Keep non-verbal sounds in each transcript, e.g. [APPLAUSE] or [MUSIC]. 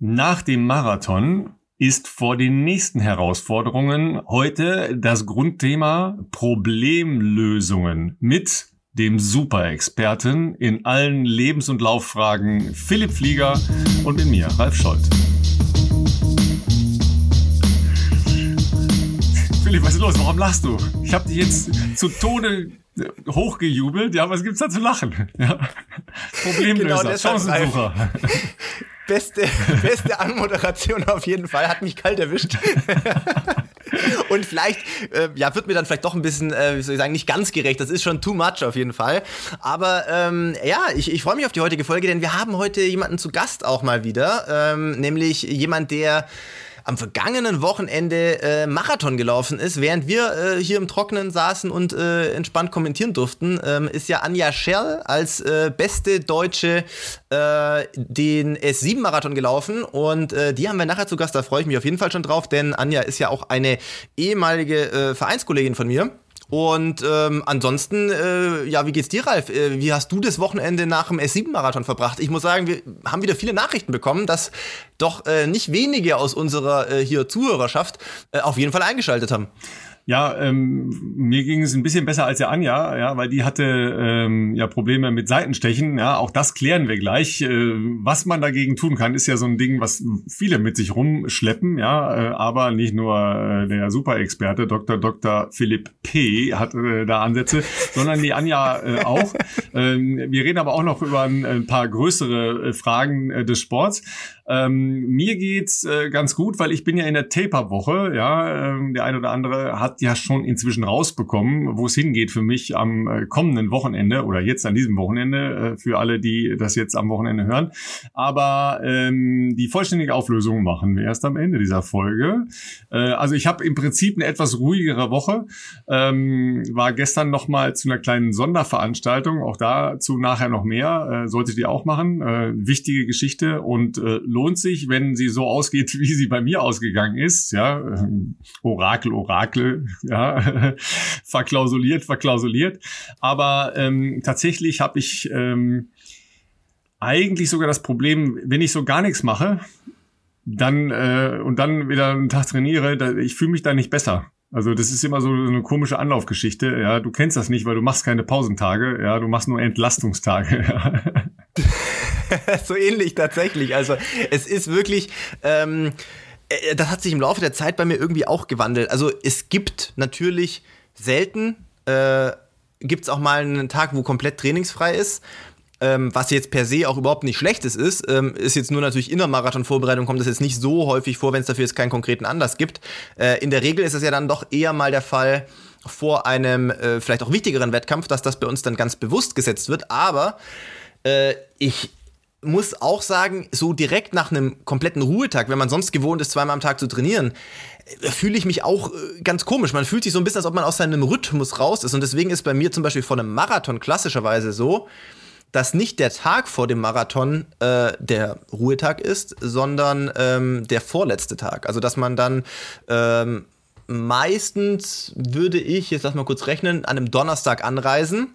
nach dem Marathon ist vor den nächsten Herausforderungen heute das Grundthema Problemlösungen mit dem Superexperten in allen Lebens- und Lauffragen Philipp Flieger und mit mir, Ralf Scholz. Philipp, was ist los? Warum lachst du? Ich habe dich jetzt zu Tode hochgejubelt. Ja, was gibt's da zu lachen? Ja. Problemlöser, genau Chancensucher. Beste, [LAUGHS] beste Anmoderation auf jeden Fall. Hat mich kalt erwischt. [LAUGHS] Und vielleicht, äh, ja, wird mir dann vielleicht doch ein bisschen, äh, wie soll ich sagen, nicht ganz gerecht. Das ist schon too much auf jeden Fall. Aber ähm, ja, ich, ich freue mich auf die heutige Folge, denn wir haben heute jemanden zu Gast auch mal wieder. Ähm, nämlich jemand, der am vergangenen Wochenende äh, Marathon gelaufen ist, während wir äh, hier im Trockenen saßen und äh, entspannt kommentieren durften, ähm, ist ja Anja Scherl als äh, beste Deutsche äh, den S7-Marathon gelaufen und äh, die haben wir nachher zu Gast, da freue ich mich auf jeden Fall schon drauf, denn Anja ist ja auch eine ehemalige Vereinskollegin von mir. Und ähm, ansonsten, äh, ja, wie geht's dir, Ralf? Äh, wie hast du das Wochenende nach dem S7-Marathon verbracht? Ich muss sagen, wir haben wieder viele Nachrichten bekommen, dass doch äh, nicht wenige aus unserer äh, hier Zuhörerschaft äh, auf jeden Fall eingeschaltet haben. Ja, ähm, mir ging es ein bisschen besser als der Anja, ja, weil die hatte ähm, ja Probleme mit Seitenstechen. Ja, auch das klären wir gleich. Äh, was man dagegen tun kann, ist ja so ein Ding, was viele mit sich rumschleppen, ja, äh, aber nicht nur äh, der Superexperte Dr. Dr. Philipp P. hat äh, da Ansätze, [LAUGHS] sondern die Anja äh, auch. Ähm, wir reden aber auch noch über ein, ein paar größere äh, Fragen äh, des Sports. Ähm, mir geht's äh, ganz gut, weil ich bin ja in der Taper-Woche. Ja, ähm, der eine oder andere hat ja schon inzwischen rausbekommen, wo es hingeht für mich am äh, kommenden Wochenende oder jetzt an diesem Wochenende äh, für alle, die das jetzt am Wochenende hören. Aber ähm, die vollständige Auflösung machen wir erst am Ende dieser Folge. Äh, also ich habe im Prinzip eine etwas ruhigere Woche. Ähm, war gestern noch mal zu einer kleinen Sonderveranstaltung. Auch dazu nachher noch mehr. Äh, solltet ihr auch machen. Äh, wichtige Geschichte und äh, lohnt sich, wenn sie so ausgeht, [LAUGHS] wie sie bei mir ausgegangen ist. Ja, ähm, Orakel, Orakel, [LAUGHS] ja, verklausuliert, verklausuliert. Aber ähm, tatsächlich habe ich ähm, eigentlich sogar das Problem, wenn ich so gar nichts mache, dann äh, und dann wieder einen Tag trainiere, da, ich fühle mich da nicht besser. Also das ist immer so eine komische Anlaufgeschichte. Ja, du kennst das nicht, weil du machst keine Pausentage. Ja, du machst nur Entlastungstage. [LAUGHS] [LAUGHS] so ähnlich tatsächlich. Also es ist wirklich. Ähm, äh, das hat sich im Laufe der Zeit bei mir irgendwie auch gewandelt. Also es gibt natürlich selten, äh, gibt es auch mal einen Tag, wo komplett trainingsfrei ist. Ähm, was jetzt per se auch überhaupt nicht schlechtes ist, ähm, ist jetzt nur natürlich in der Marathonvorbereitung kommt das jetzt nicht so häufig vor, wenn es dafür jetzt keinen konkreten Anlass gibt. Äh, in der Regel ist es ja dann doch eher mal der Fall vor einem äh, vielleicht auch wichtigeren Wettkampf, dass das bei uns dann ganz bewusst gesetzt wird. Aber äh, ich muss auch sagen, so direkt nach einem kompletten Ruhetag, wenn man sonst gewohnt ist, zweimal am Tag zu trainieren, äh, fühle ich mich auch äh, ganz komisch. Man fühlt sich so ein bisschen, als ob man aus seinem Rhythmus raus ist. Und deswegen ist bei mir zum Beispiel vor einem Marathon klassischerweise so, dass nicht der Tag vor dem Marathon äh, der Ruhetag ist, sondern ähm, der vorletzte Tag. Also dass man dann ähm, meistens würde ich, jetzt lass mal kurz rechnen, an einem Donnerstag anreisen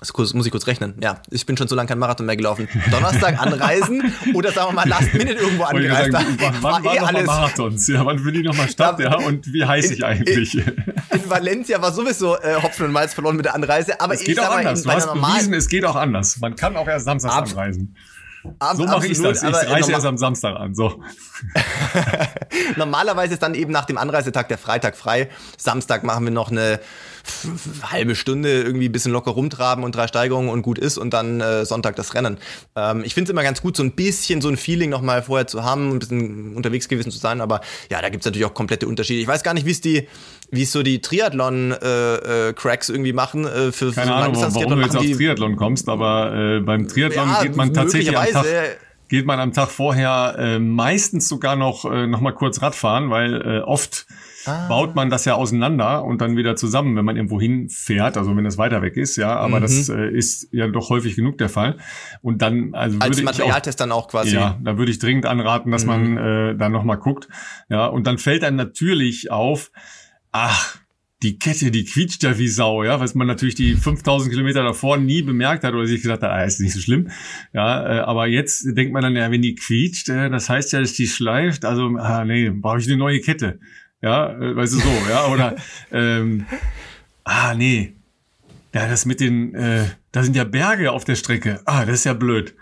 das muss ich kurz rechnen. Ja, ich bin schon so lange kein Marathon mehr gelaufen. Donnerstag anreisen oder sagen wir mal Last Minute irgendwo angereist. Sagen, wann war, war eh alles Marathons? Ja, wann will die nochmal statt? Ja, und wie heiß ich eigentlich? In, in, Valencia war sowieso äh, Hopfen und Malz verloren mit der Anreise. Aber es geht auch anders. In, du hast bewiesen, es geht auch anders. Man kann auch erst samstags Ab anreisen. Ab, so mache ich das. Ich reise erst am Samstag an. So. [LAUGHS] Normalerweise ist dann eben nach dem Anreisetag der Freitag frei. Samstag machen wir noch eine halbe Stunde irgendwie ein bisschen locker rumtraben und drei Steigerungen und gut ist und dann äh, Sonntag das Rennen. Ähm, ich finde es immer ganz gut, so ein bisschen so ein Feeling nochmal vorher zu haben, ein bisschen unterwegs gewesen zu sein, aber ja, da gibt es natürlich auch komplette Unterschiede. Ich weiß gar nicht, wie es die, wie es so die Triathlon-Cracks äh, äh, irgendwie machen. Äh, für, Keine für Ahnung, warum du jetzt auf Triathlon kommst, aber äh, beim Triathlon ja, geht man tatsächlich am Tag geht man am Tag vorher äh, meistens sogar noch äh, noch mal kurz Radfahren, weil oft ah. baut man das ja auseinander und dann wieder zusammen, wenn man irgendwo hinfährt, also wenn es weiter weg ist, ja, aber mhm. das äh, ist ja doch häufig genug der Fall. Und dann, also Als Materialtest dann auch quasi. Ja, da würde ich dringend anraten, dass mhm. man äh, da nochmal guckt. Ja, und dann fällt einem natürlich auf, ach, die Kette, die quietscht ja wie Sau, ja, was man natürlich die 5000 Kilometer davor nie bemerkt hat oder sich gesagt hat, ah, ist nicht so schlimm. Ja, äh, aber jetzt denkt man dann, ja, wenn die quietscht, äh, das heißt ja, dass die schleift, also, ah, nee, brauche ich eine neue Kette. Ja, äh, weißt du so, ja, oder, [LAUGHS] ähm, ah, nee, ja, das mit den, äh, da sind ja Berge auf der Strecke. Ah, das ist ja blöd.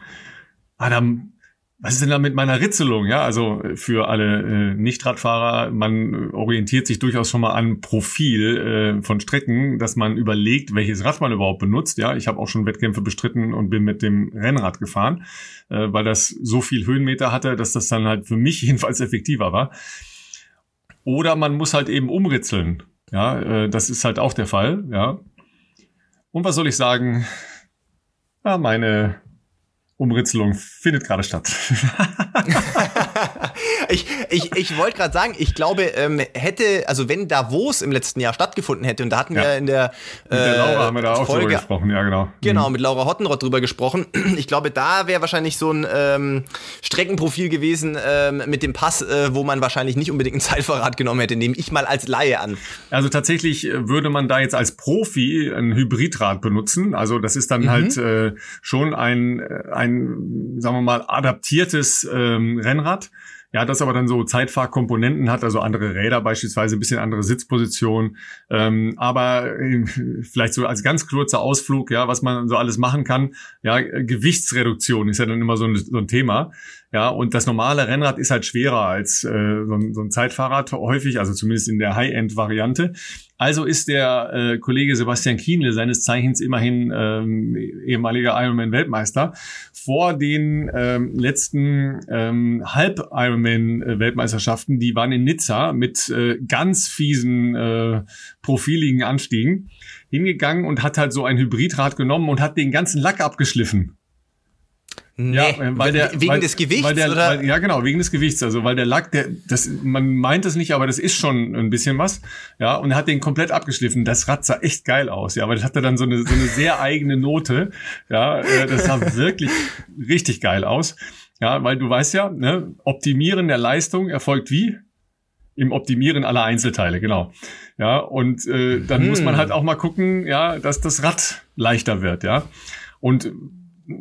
Ah, dann was ist denn da mit meiner Ritzelung? Ja, also äh, für alle äh, Nicht-Radfahrer, man orientiert sich durchaus schon mal an Profil äh, von Strecken, dass man überlegt, welches Rad man überhaupt benutzt. Ja, ich habe auch schon Wettkämpfe bestritten und bin mit dem Rennrad gefahren, äh, weil das so viel Höhenmeter hatte, dass das dann halt für mich [LAUGHS] jedenfalls effektiver war. Oder man muss halt eben umritzeln. Ja, äh, das ist halt auch der Fall. Ja. Und was soll ich sagen? Ja, meine Umritzelung findet gerade statt. [LAUGHS] [LAUGHS] ich ich, ich wollte gerade sagen, ich glaube, ähm, hätte, also wenn Davos im letzten Jahr stattgefunden hätte, und da hatten ja. wir in der, äh, mit der Laura haben wir da auch Folge, drüber gesprochen, ja genau. Genau, mhm. mit Laura Hottenrott drüber gesprochen. [CLEARS THROAT] Ich glaube, da wäre wahrscheinlich so ein ähm, Streckenprofil gewesen ähm, mit dem Pass, äh, wo man wahrscheinlich nicht unbedingt ein Zeitverrat genommen hätte, nehme ich mal als Laie an. Also tatsächlich äh, würde man da jetzt als Profi ein Hybridrad benutzen. Also das ist dann mhm. halt äh, schon ein, äh, ein, sagen wir mal, adaptiertes ähm, Rennrad. Ja, das aber dann so Zeitfahrkomponenten hat, also andere Räder beispielsweise, ein bisschen andere Sitzposition. Ähm, aber äh, vielleicht so als ganz kurzer Ausflug, ja, was man so alles machen kann. Ja, Gewichtsreduktion ist ja dann immer so ein, so ein Thema. Ja, und das normale Rennrad ist halt schwerer als äh, so, ein, so ein Zeitfahrrad häufig, also zumindest in der High-End-Variante. Also ist der äh, Kollege Sebastian Kienle, seines Zeichens immerhin ähm, ehemaliger Ironman-Weltmeister, vor den ähm, letzten ähm, Halb-Ironman-Weltmeisterschaften, die waren in Nizza mit äh, ganz fiesen äh, profiligen Anstiegen, hingegangen und hat halt so ein Hybridrad genommen und hat den ganzen Lack abgeschliffen. Nee, ja, äh, weil der, wegen weil, des Gewichts, der, oder? Weil, ja, genau, wegen des Gewichts. Also, weil der Lack, der, das, man meint es nicht, aber das ist schon ein bisschen was. Ja, und er hat den komplett abgeschliffen. Das Rad sah echt geil aus. Ja, aber das hatte dann so eine, so eine sehr [LAUGHS] eigene Note. Ja, äh, das sah wirklich richtig geil aus. Ja, weil du weißt ja, ne, Optimieren der Leistung erfolgt wie? Im Optimieren aller Einzelteile, genau. Ja, und äh, dann hm. muss man halt auch mal gucken, ja, dass das Rad leichter wird, ja. Und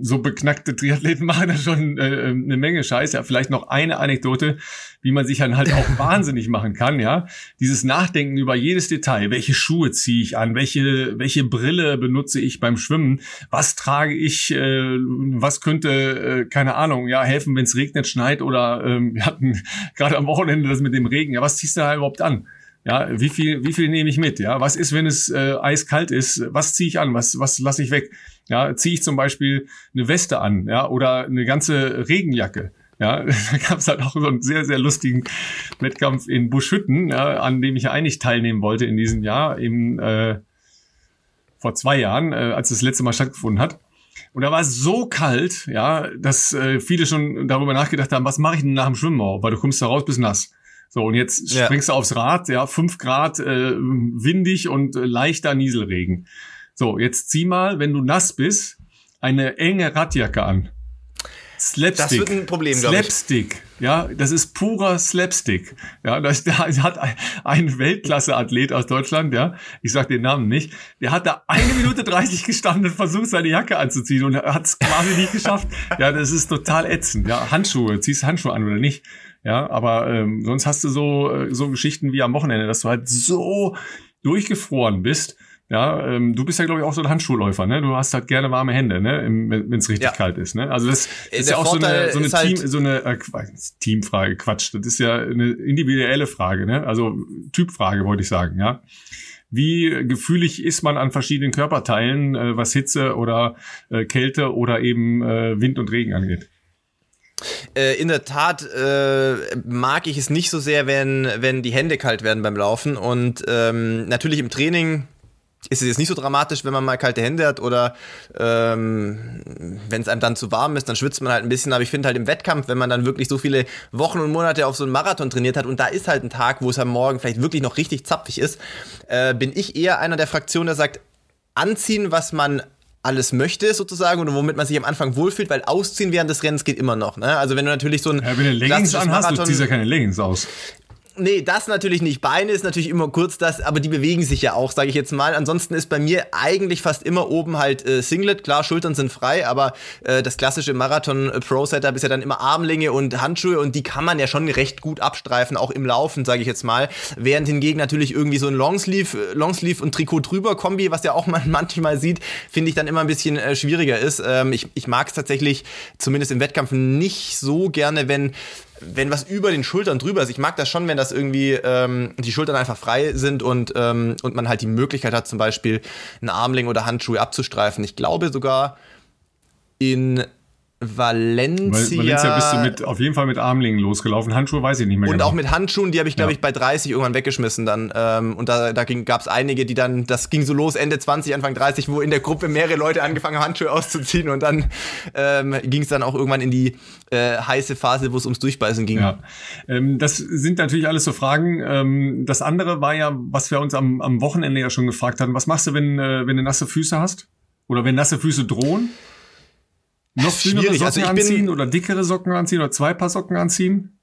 so beknackte Triathleten machen da schon äh, eine Menge Scheiß. Ja, vielleicht noch eine Anekdote, wie man sich dann halt auch [LAUGHS] wahnsinnig machen kann, ja. Dieses Nachdenken über jedes Detail. Welche Schuhe ziehe ich an? Welche, welche Brille benutze ich beim Schwimmen? Was trage ich? Äh, was könnte, äh, keine Ahnung, ja, helfen, wenn es regnet, schneit oder ähm, wir hatten [LAUGHS] gerade am Wochenende das mit dem Regen. Ja, was ziehst du da überhaupt an? Ja, wie viel, wie viel nehme ich mit? Ja, was ist, wenn es äh, eiskalt ist? Was ziehe ich an? Was, was lasse ich weg? Ja, ziehe ich zum Beispiel eine Weste an, ja, oder eine ganze Regenjacke. Ja, [LAUGHS] da gab es halt auch so einen sehr, sehr lustigen Wettkampf in Buschhütten, ja, an dem ich ja eigentlich teilnehmen wollte in diesem Jahr, im, äh, vor zwei Jahren, äh, als das letzte Mal stattgefunden hat. Und da war es so kalt, ja, dass äh, viele schon darüber nachgedacht haben, was mache ich denn nach dem Schwimmen, weil du kommst da raus, bist nass. So, und jetzt ja. springst du aufs Rad, ja, fünf Grad äh, windig und äh, leichter Nieselregen. So, jetzt zieh mal, wenn du nass bist, eine enge Radjacke an. Slapstick. Das wird ein Problem, glaube ich. Slapstick. Ja, das ist purer Slapstick. Ja, das, der hat ein Weltklasse-Athlet aus Deutschland, ja, ich sag den Namen nicht, der hat da eine Minute 30 gestanden und versucht, seine Jacke anzuziehen und hat es quasi nicht geschafft. Ja, das ist total ätzend. Ja, Handschuhe, ziehst Handschuhe an oder nicht? Ja, aber ähm, sonst hast du so, äh, so Geschichten wie am Wochenende, dass du halt so durchgefroren bist. Ja, ähm, du bist ja, glaube ich, auch so ein Handschuhläufer, ne? Du hast halt gerne warme Hände, ne? Wenn es richtig ja. kalt ist, ne? Also das äh, ist ja auch Vorteil so eine, so eine Team, halt so eine äh, Teamfrage, Quatsch. Das ist ja eine individuelle Frage, ne? Also Typfrage, wollte ich sagen, ja. Wie gefühlig ist man an verschiedenen Körperteilen, äh, was Hitze oder äh, Kälte oder eben äh, Wind und Regen angeht? Äh, in der Tat äh, mag ich es nicht so sehr, wenn, wenn die Hände kalt werden beim Laufen. Und ähm, natürlich im Training ist es jetzt nicht so dramatisch, wenn man mal kalte Hände hat oder ähm, wenn es einem dann zu warm ist, dann schwitzt man halt ein bisschen. Aber ich finde halt im Wettkampf, wenn man dann wirklich so viele Wochen und Monate auf so einen Marathon trainiert hat und da ist halt ein Tag, wo es am Morgen vielleicht wirklich noch richtig zapfig ist, äh, bin ich eher einer der Fraktionen, der sagt, anziehen, was man alles möchte, sozusagen, und womit man sich am Anfang wohlfühlt, weil ausziehen während des Rennens geht immer noch. Ne? Also wenn du natürlich so ein. Ja, wenn du Leggings anhast, du ziehst ja keine Leggings aus. Nee, das natürlich nicht. Beine ist natürlich immer kurz das, aber die bewegen sich ja auch, sage ich jetzt mal. Ansonsten ist bei mir eigentlich fast immer oben halt äh, Singlet. Klar, Schultern sind frei, aber äh, das klassische Marathon äh, ist ja dann immer Armlinge und Handschuhe und die kann man ja schon recht gut abstreifen, auch im Laufen, sage ich jetzt mal. Während hingegen natürlich irgendwie so ein Longsleeve, äh, Longsleeve und Trikot drüber Kombi, was ja auch [LAUGHS] man manchmal sieht, finde ich dann immer ein bisschen äh, schwieriger ist. Ähm, ich ich mag es tatsächlich, zumindest im Wettkampf, nicht so gerne, wenn wenn was über den Schultern drüber ist. Ich mag das schon, wenn das irgendwie ähm, die Schultern einfach frei sind und, ähm, und man halt die Möglichkeit hat, zum Beispiel einen Armling oder Handschuhe abzustreifen. Ich glaube sogar in Valencia. Valencia bist du mit, auf jeden Fall mit Armlingen losgelaufen. Handschuhe weiß ich nicht mehr. Und genau. auch mit Handschuhen, die habe ich, glaube ja. ich, bei 30 irgendwann weggeschmissen dann. Ähm, und da, da gab es einige, die dann, das ging so los Ende 20, Anfang 30, wo in der Gruppe mehrere Leute angefangen haben, Handschuhe auszuziehen. Und dann ähm, ging es dann auch irgendwann in die äh, heiße Phase, wo es ums Durchbeißen ging. Ja. Ähm, das sind natürlich alles so Fragen. Ähm, das andere war ja, was wir uns am, am Wochenende ja schon gefragt hatten. Was machst du, wenn, äh, wenn du nasse Füße hast? Oder wenn nasse Füße drohen? Noch dünnere Socken also anziehen oder dickere Socken anziehen oder zwei Paar Socken anziehen?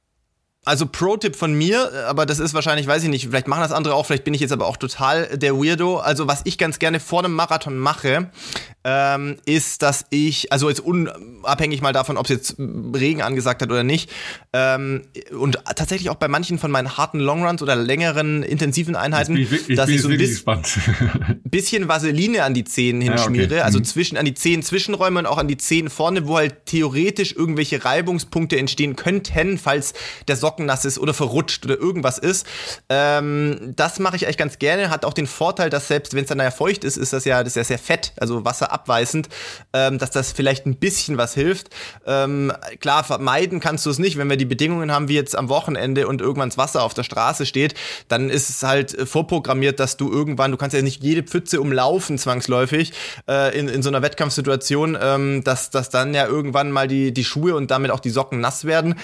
Also Pro-Tipp von mir, aber das ist wahrscheinlich, weiß ich nicht, vielleicht machen das andere auch, vielleicht bin ich jetzt aber auch total der Weirdo. Also was ich ganz gerne vor einem Marathon mache, ähm, ist, dass ich, also jetzt unabhängig mal davon, ob es jetzt Regen angesagt hat oder nicht, ähm, und tatsächlich auch bei manchen von meinen harten Longruns oder längeren intensiven Einheiten, ich, ich dass ich so ein bisschen, [LAUGHS] [LAUGHS] bisschen Vaseline an die Zehen hinschmiere, ja, okay. also mhm. zwischen an die Zehen Zwischenräume und auch an die Zehen vorne, wo halt theoretisch irgendwelche Reibungspunkte entstehen könnten, falls der Socken trockennass ist oder verrutscht oder irgendwas ist. Ähm, das mache ich eigentlich ganz gerne. Hat auch den Vorteil, dass selbst wenn es dann ja feucht ist, ist das ja, das ist ja sehr fett, also wasserabweisend, ähm, dass das vielleicht ein bisschen was hilft. Ähm, klar, vermeiden kannst du es nicht. Wenn wir die Bedingungen haben wie jetzt am Wochenende und irgendwann das Wasser auf der Straße steht, dann ist es halt vorprogrammiert, dass du irgendwann, du kannst ja nicht jede Pfütze umlaufen zwangsläufig äh, in, in so einer Wettkampfsituation, ähm, dass, dass dann ja irgendwann mal die, die Schuhe und damit auch die Socken nass werden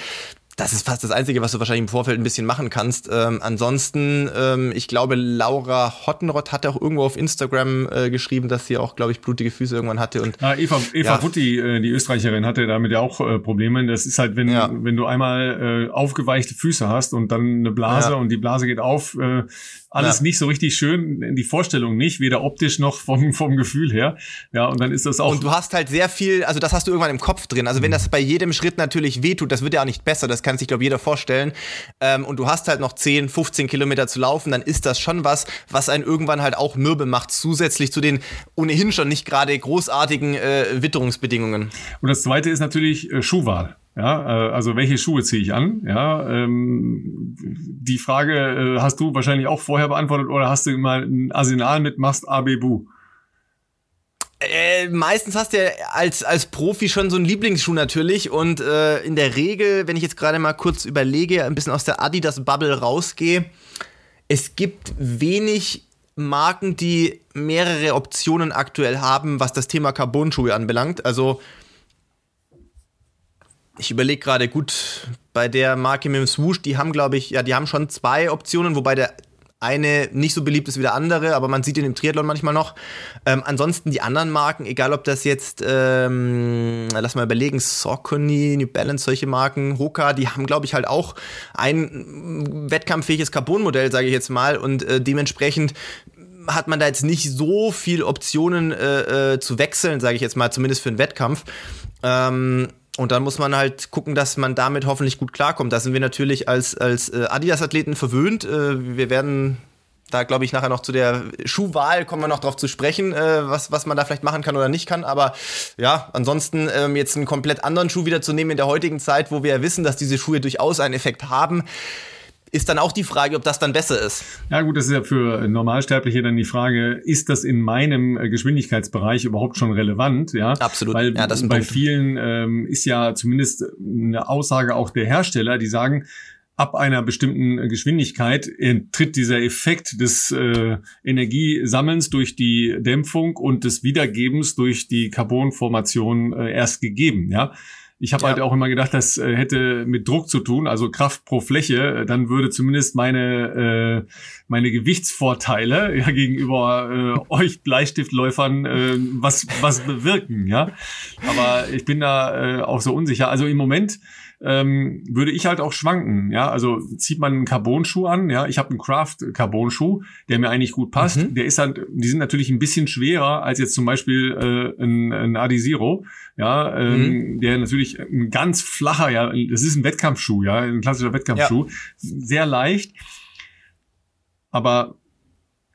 das ist fast das Einzige, was du wahrscheinlich im Vorfeld ein bisschen machen kannst. Ähm, ansonsten, ähm, ich glaube, Laura Hottenrott hat auch irgendwo auf Instagram äh, geschrieben, dass sie auch, glaube ich, blutige Füße irgendwann hatte. Und ja, Eva, Eva ja. Wutti, äh, die Österreicherin, hatte damit ja auch äh, Probleme. Das ist halt, wenn, ja. wenn du einmal äh, aufgeweichte Füße hast und dann eine Blase ja. und die Blase geht auf, äh, alles nicht so richtig schön, die Vorstellung nicht, weder optisch noch vom, vom Gefühl her. Ja, und dann ist das auch. Und du hast halt sehr viel, also das hast du irgendwann im Kopf drin. Also wenn mhm. das bei jedem Schritt natürlich wehtut, das wird ja auch nicht besser, das kann sich, glaube jeder vorstellen. Ähm, und du hast halt noch 10, 15 Kilometer zu laufen, dann ist das schon was, was einen irgendwann halt auch mürbe macht, zusätzlich zu den ohnehin schon nicht gerade großartigen äh, Witterungsbedingungen. Und das zweite ist natürlich äh, Schuhwahl. Ja, äh, also welche Schuhe ziehe ich an? Ja, ähm, die Frage äh, hast du wahrscheinlich auch vorher beantwortet oder hast du mal ein Arsenal mit machst Abebu? Äh, meistens hast du ja als, als Profi schon so einen Lieblingsschuh natürlich und äh, in der Regel, wenn ich jetzt gerade mal kurz überlege, ein bisschen aus der Adidas Bubble rausgehe, es gibt wenig Marken, die mehrere Optionen aktuell haben, was das Thema Carbon-Schuhe anbelangt. Also ich überlege gerade, gut, bei der Marke mit dem Swoosh, die haben, glaube ich, ja, die haben schon zwei Optionen, wobei der eine nicht so beliebt ist wie der andere, aber man sieht ihn im Triathlon manchmal noch. Ähm, ansonsten die anderen Marken, egal ob das jetzt, ähm, lass mal überlegen, Saucony, New Balance, solche Marken, Hoka, die haben, glaube ich, halt auch ein wettkampffähiges Carbon-Modell, sage ich jetzt mal, und äh, dementsprechend hat man da jetzt nicht so viel Optionen äh, äh, zu wechseln, sage ich jetzt mal, zumindest für einen Wettkampf. Ähm, und dann muss man halt gucken, dass man damit hoffentlich gut klarkommt. Da sind wir natürlich als, als äh, Adidas-Athleten verwöhnt. Äh, wir werden da, glaube ich, nachher noch zu der Schuhwahl kommen wir noch drauf zu sprechen, äh, was, was man da vielleicht machen kann oder nicht kann. Aber ja, ansonsten ähm, jetzt einen komplett anderen Schuh wieder zu nehmen in der heutigen Zeit, wo wir ja wissen, dass diese Schuhe durchaus einen Effekt haben ist dann auch die Frage, ob das dann besser ist. Ja gut, das ist ja für Normalsterbliche dann die Frage, ist das in meinem äh, Geschwindigkeitsbereich überhaupt schon relevant? Ja, absolut. Weil ja, das bei Punkt. vielen ähm, ist ja zumindest eine Aussage auch der Hersteller, die sagen, ab einer bestimmten Geschwindigkeit tritt dieser Effekt des äh, Energiesammelns durch die Dämpfung und des Wiedergebens durch die Carbonformation äh, erst gegeben. Ja, Ich habe ja. halt auch immer gedacht, das äh, hätte mit Druck zu tun, also Kraft pro Fläche. Dann würde zumindest meine äh, meine Gewichtsvorteile [LAUGHS] ja, gegenüber äh, euch Bleistiftläufern äh, was was bewirken. Ja, aber ich bin da äh, auch so unsicher. Also im Moment ähm, würde ich halt auch schwanken. Ja, also zieht man einen Carbon-Schuh an. Ja, ich habe einen Craft-Carbon-Schuh, der mir eigentlich gut passt. Mhm. Der ist halt, die sind natürlich ein bisschen schwerer als jetzt zum Beispiel äh, ein, ein Adizero. Ja, ähm, mhm. der natürlich ein ganz flacher, ja, das ist ein Wettkampfschuh, ja, ein klassischer Wettkampfschuh, ja. sehr leicht. Aber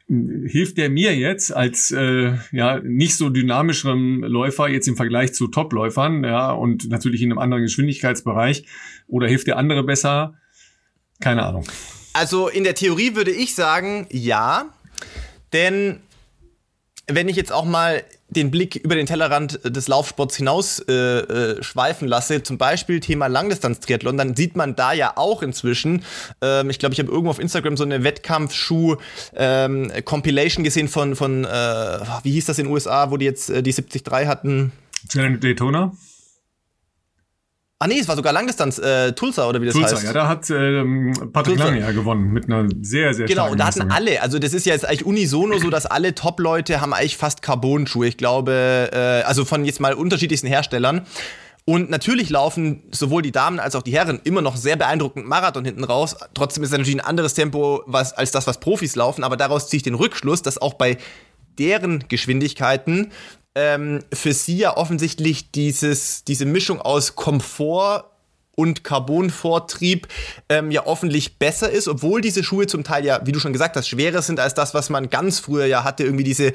hilft der mir jetzt als äh, ja nicht so dynamischem Läufer jetzt im Vergleich zu Topläufern, ja, und natürlich in einem anderen Geschwindigkeitsbereich oder hilft der andere besser? Keine Ahnung. Also in der Theorie würde ich sagen, ja, denn wenn ich jetzt auch mal den Blick über den Tellerrand des Laufsports hinaus äh, äh, schweifen lasse, zum Beispiel Thema Langdistanz-Triathlon, dann sieht man da ja auch inzwischen, ähm, ich glaube, ich habe irgendwo auf Instagram so eine Wettkampfschuh-Compilation ähm, gesehen von, von äh, wie hieß das in den USA, wo die jetzt äh, die 73 hatten? Daytona? Ah nee, es war sogar Langdistanz, äh, Tulsa oder wie das Tulsa, heißt. ja, da hat ähm, Patrick Lange ja gewonnen mit einer sehr, sehr Genau, und da hatten alle, also das ist ja jetzt eigentlich unisono so, dass alle Top-Leute haben eigentlich fast Carbon-Schuhe. Ich glaube, äh, also von jetzt mal unterschiedlichsten Herstellern. Und natürlich laufen sowohl die Damen als auch die Herren immer noch sehr beeindruckend Marathon hinten raus. Trotzdem ist es natürlich ein anderes Tempo was, als das, was Profis laufen. Aber daraus ziehe ich den Rückschluss, dass auch bei deren Geschwindigkeiten ähm, für sie ja offensichtlich dieses, diese Mischung aus Komfort und Carbonvortrieb ähm, ja offentlich besser ist, obwohl diese Schuhe zum Teil ja, wie du schon gesagt hast, schwerer sind als das, was man ganz früher ja hatte, irgendwie diese,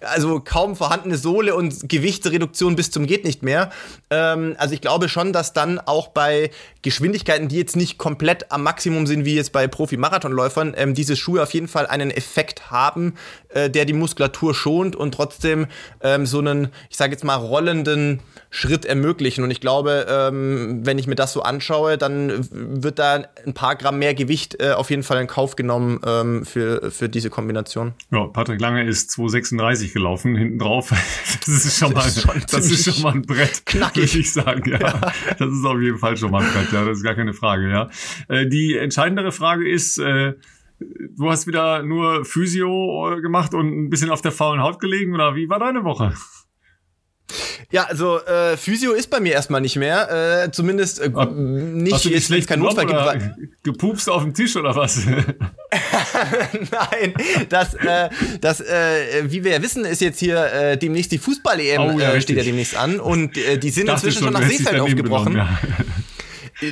also kaum vorhandene Sohle und Gewichtsreduktion bis zum geht nicht mehr. Ähm, also ich glaube schon, dass dann auch bei Geschwindigkeiten, die jetzt nicht komplett am Maximum sind, wie jetzt bei Profi-Marathonläufern, ähm, diese Schuhe auf jeden Fall einen Effekt haben, äh, der die Muskulatur schont und trotzdem ähm, so einen, ich sage jetzt mal, rollenden Schritt ermöglichen. Und ich glaube, ähm, wenn ich mir das so anschaue, dann wird da ein paar Gramm mehr Gewicht äh, auf jeden Fall in Kauf genommen ähm, für, für diese Kombination. Ja, Patrick Lange ist 2,36 gelaufen, hinten drauf. [LAUGHS] Das ist schon mal, das ist schon, das ist schon mal ein Brett, knackig. würde ich sagen. Ja, ja, Das ist auf jeden Fall schon mal ein Brett, ja, das ist gar keine Frage, ja. Äh, die entscheidendere Frage ist, äh, du hast wieder nur Physio äh, gemacht und ein bisschen auf der faulen Haut gelegen oder wie war deine Woche? Ja, also äh, Physio ist bei mir erstmal nicht mehr. Äh, zumindest äh, nicht, Hast du jetzt, es keinen Notfall gibt. Gepupst auf dem Tisch oder was? [LAUGHS] Nein, das, äh, das äh, wie wir ja wissen, ist jetzt hier äh, demnächst die Fußball-EM, oh, ja, äh, steht ja demnächst an. Und äh, die sind inzwischen schon, schon nach Seefeld aufgebrochen. Ja.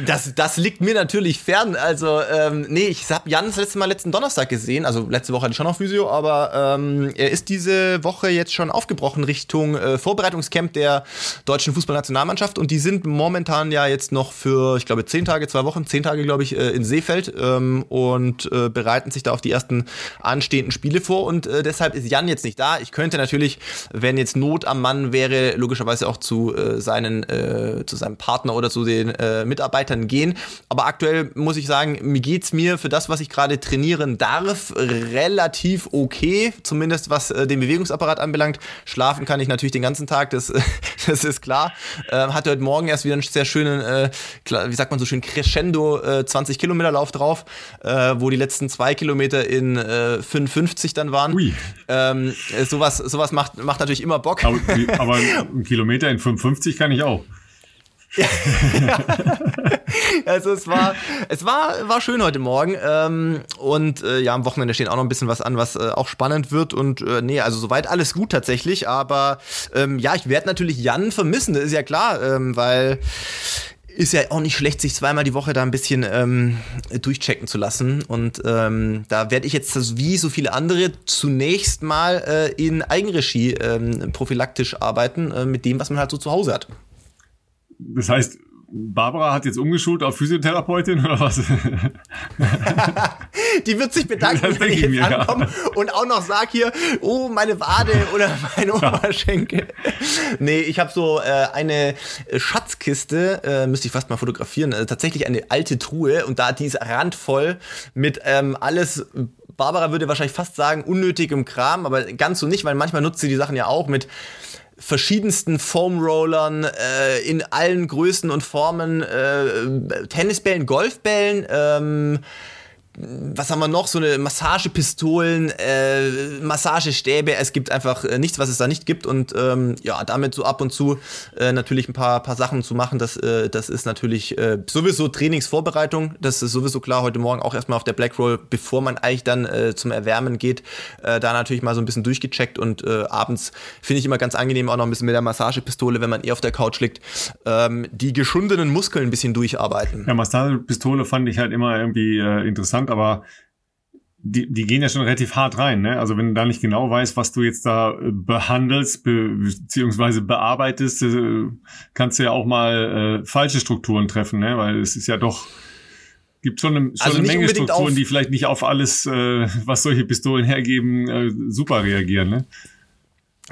Das, das liegt mir natürlich fern. Also, ähm, nee, ich habe Jan das letzte Mal letzten Donnerstag gesehen. Also letzte Woche hatte ich schon noch Physio, aber ähm, er ist diese Woche jetzt schon aufgebrochen Richtung äh, Vorbereitungscamp der deutschen Fußballnationalmannschaft. Und die sind momentan ja jetzt noch für, ich glaube, zehn Tage, zwei Wochen, zehn Tage, glaube ich, äh, in Seefeld ähm, und äh, bereiten sich da auf die ersten anstehenden Spiele vor. Und äh, deshalb ist Jan jetzt nicht da. Ich könnte natürlich, wenn jetzt Not am Mann wäre, logischerweise auch zu äh, seinen, äh, zu seinem Partner oder zu den äh, Mitarbeitern Mitarbeitern gehen. Aber aktuell muss ich sagen, mir geht es mir für das, was ich gerade trainieren darf, relativ okay. Zumindest was äh, den Bewegungsapparat anbelangt. Schlafen kann ich natürlich den ganzen Tag, das, [LAUGHS] das ist klar. Ähm, hatte heute Morgen erst wieder einen sehr schönen, äh, wie sagt man so schön, Crescendo äh, 20 Kilometer Lauf drauf, äh, wo die letzten zwei Kilometer in äh, 55 dann waren. Ui. Ähm, sowas, sowas macht, macht natürlich immer Bock. Aber, aber [LAUGHS] ein Kilometer in 55 kann ich auch. [LAUGHS] Also es war, es war, war schön heute Morgen. Ähm, und äh, ja, am Wochenende steht auch noch ein bisschen was an, was äh, auch spannend wird. Und äh, nee, also soweit alles gut tatsächlich. Aber ähm, ja, ich werde natürlich Jan vermissen, das ist ja klar, ähm, weil ist ja auch nicht schlecht, sich zweimal die Woche da ein bisschen ähm, durchchecken zu lassen. Und ähm, da werde ich jetzt wie so viele andere zunächst mal äh, in Eigenregie ähm, prophylaktisch arbeiten, äh, mit dem, was man halt so zu Hause hat. Das heißt, Barbara hat jetzt umgeschult auf Physiotherapeutin oder was? [LAUGHS] die wird sich bedanken, das wenn ich jetzt mir, ankomme ja. und auch noch sag hier, oh, meine Wade oder mein Oberschenkel. nee, ich habe so äh, eine Schatzkiste, äh, müsste ich fast mal fotografieren, äh, tatsächlich eine alte Truhe und da die ist randvoll mit ähm, alles Barbara würde wahrscheinlich fast sagen, unnötigem Kram, aber ganz so nicht, weil manchmal nutzt sie die Sachen ja auch mit verschiedensten Foam-Rollern äh, in allen Größen und Formen, äh, Tennisbällen, Golfbällen, ähm, was haben wir noch? So eine Massagepistolen, äh, Massagestäbe. Es gibt einfach äh, nichts, was es da nicht gibt. Und ähm, ja, damit so ab und zu äh, natürlich ein paar, paar Sachen zu machen, das, äh, das ist natürlich äh, sowieso Trainingsvorbereitung. Das ist sowieso klar. Heute Morgen auch erstmal auf der Blackroll, bevor man eigentlich dann äh, zum Erwärmen geht, äh, da natürlich mal so ein bisschen durchgecheckt. Und äh, abends finde ich immer ganz angenehm auch noch ein bisschen mit der Massagepistole, wenn man eher auf der Couch liegt, ähm, die geschundenen Muskeln ein bisschen durcharbeiten. Ja, Massagepistole fand ich halt immer irgendwie äh, interessant, aber die, die gehen ja schon relativ hart rein, ne? Also wenn du da nicht genau weißt, was du jetzt da äh, behandelst, be beziehungsweise bearbeitest, äh, kannst du ja auch mal äh, falsche Strukturen treffen, ne? Weil es ist ja doch gibt schon eine, schon also eine Menge Strukturen, die vielleicht nicht auf alles, äh, was solche Pistolen hergeben, äh, super reagieren, ne?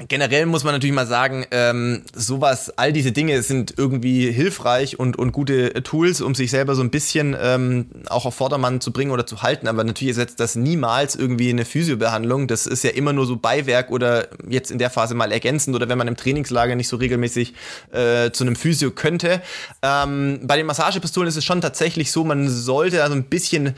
Generell muss man natürlich mal sagen, ähm, sowas, all diese Dinge sind irgendwie hilfreich und, und gute Tools, um sich selber so ein bisschen ähm, auch auf Vordermann zu bringen oder zu halten. Aber natürlich setzt das niemals irgendwie eine Physiobehandlung. Das ist ja immer nur so Beiwerk oder jetzt in der Phase mal ergänzend oder wenn man im Trainingslager nicht so regelmäßig äh, zu einem Physio könnte. Ähm, bei den Massagepistolen ist es schon tatsächlich so, man sollte also ein bisschen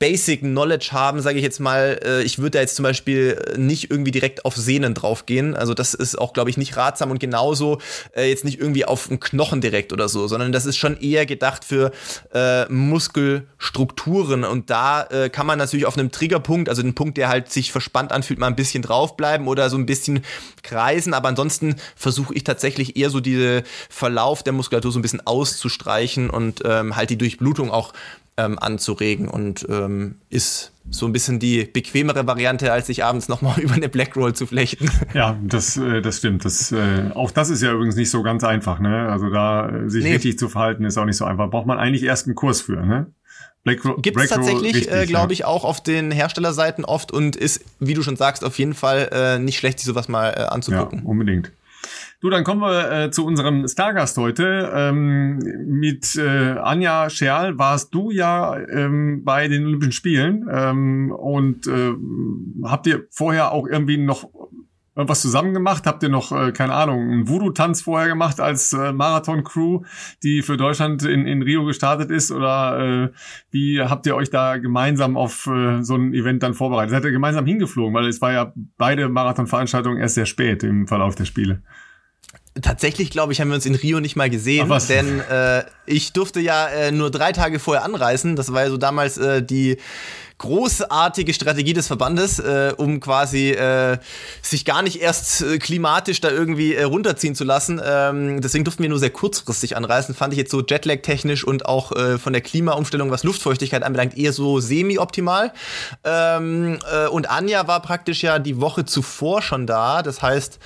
Basic Knowledge haben, sage ich jetzt mal. Äh, ich würde da jetzt zum Beispiel nicht irgendwie direkt auf Sehnen draufgehen. Also das ist auch, glaube ich, nicht ratsam und genauso äh, jetzt nicht irgendwie auf einen Knochen direkt oder so, sondern das ist schon eher gedacht für äh, Muskelstrukturen. Und da äh, kann man natürlich auf einem Triggerpunkt, also den Punkt, der halt sich verspannt anfühlt, mal ein bisschen draufbleiben oder so ein bisschen kreisen. Aber ansonsten versuche ich tatsächlich eher so diese Verlauf der Muskulatur so ein bisschen auszustreichen und ähm, halt die Durchblutung auch ähm, anzuregen und ähm, ist so ein bisschen die bequemere Variante, als sich abends nochmal [LAUGHS] über eine Blackroll zu flechten. Ja, das, äh, das stimmt. Das, äh, auch das ist ja übrigens nicht so ganz einfach. Ne? Also da äh, sich nee. richtig zu verhalten, ist auch nicht so einfach. Braucht man eigentlich erst einen Kurs für. Ne? Gibt es tatsächlich, äh, glaube ich, auch auf den Herstellerseiten oft und ist, wie du schon sagst, auf jeden Fall äh, nicht schlecht, sich sowas mal äh, anzugucken. Ja, unbedingt. Du, dann kommen wir äh, zu unserem Stargast heute. Ähm, mit äh, Anja Scherl warst du ja ähm, bei den Olympischen Spielen ähm, und äh, habt ihr vorher auch irgendwie noch was zusammen gemacht? Habt ihr noch, äh, keine Ahnung, einen Voodoo-Tanz vorher gemacht als äh, Marathon-Crew, die für Deutschland in, in Rio gestartet ist? Oder äh, wie habt ihr euch da gemeinsam auf äh, so ein Event dann vorbereitet? Seid ihr gemeinsam hingeflogen? Weil es war ja beide Marathon-Veranstaltungen erst sehr spät im Verlauf der Spiele. Tatsächlich, glaube ich, haben wir uns in Rio nicht mal gesehen, Ach, denn äh, ich durfte ja äh, nur drei Tage vorher anreisen. Das war ja so damals äh, die großartige Strategie des Verbandes, äh, um quasi äh, sich gar nicht erst äh, klimatisch da irgendwie äh, runterziehen zu lassen. Ähm, deswegen durften wir nur sehr kurzfristig anreisen. Fand ich jetzt so Jetlag-technisch und auch äh, von der Klimaumstellung, was Luftfeuchtigkeit anbelangt, eher so semi-optimal. Ähm, äh, und Anja war praktisch ja die Woche zuvor schon da. Das heißt,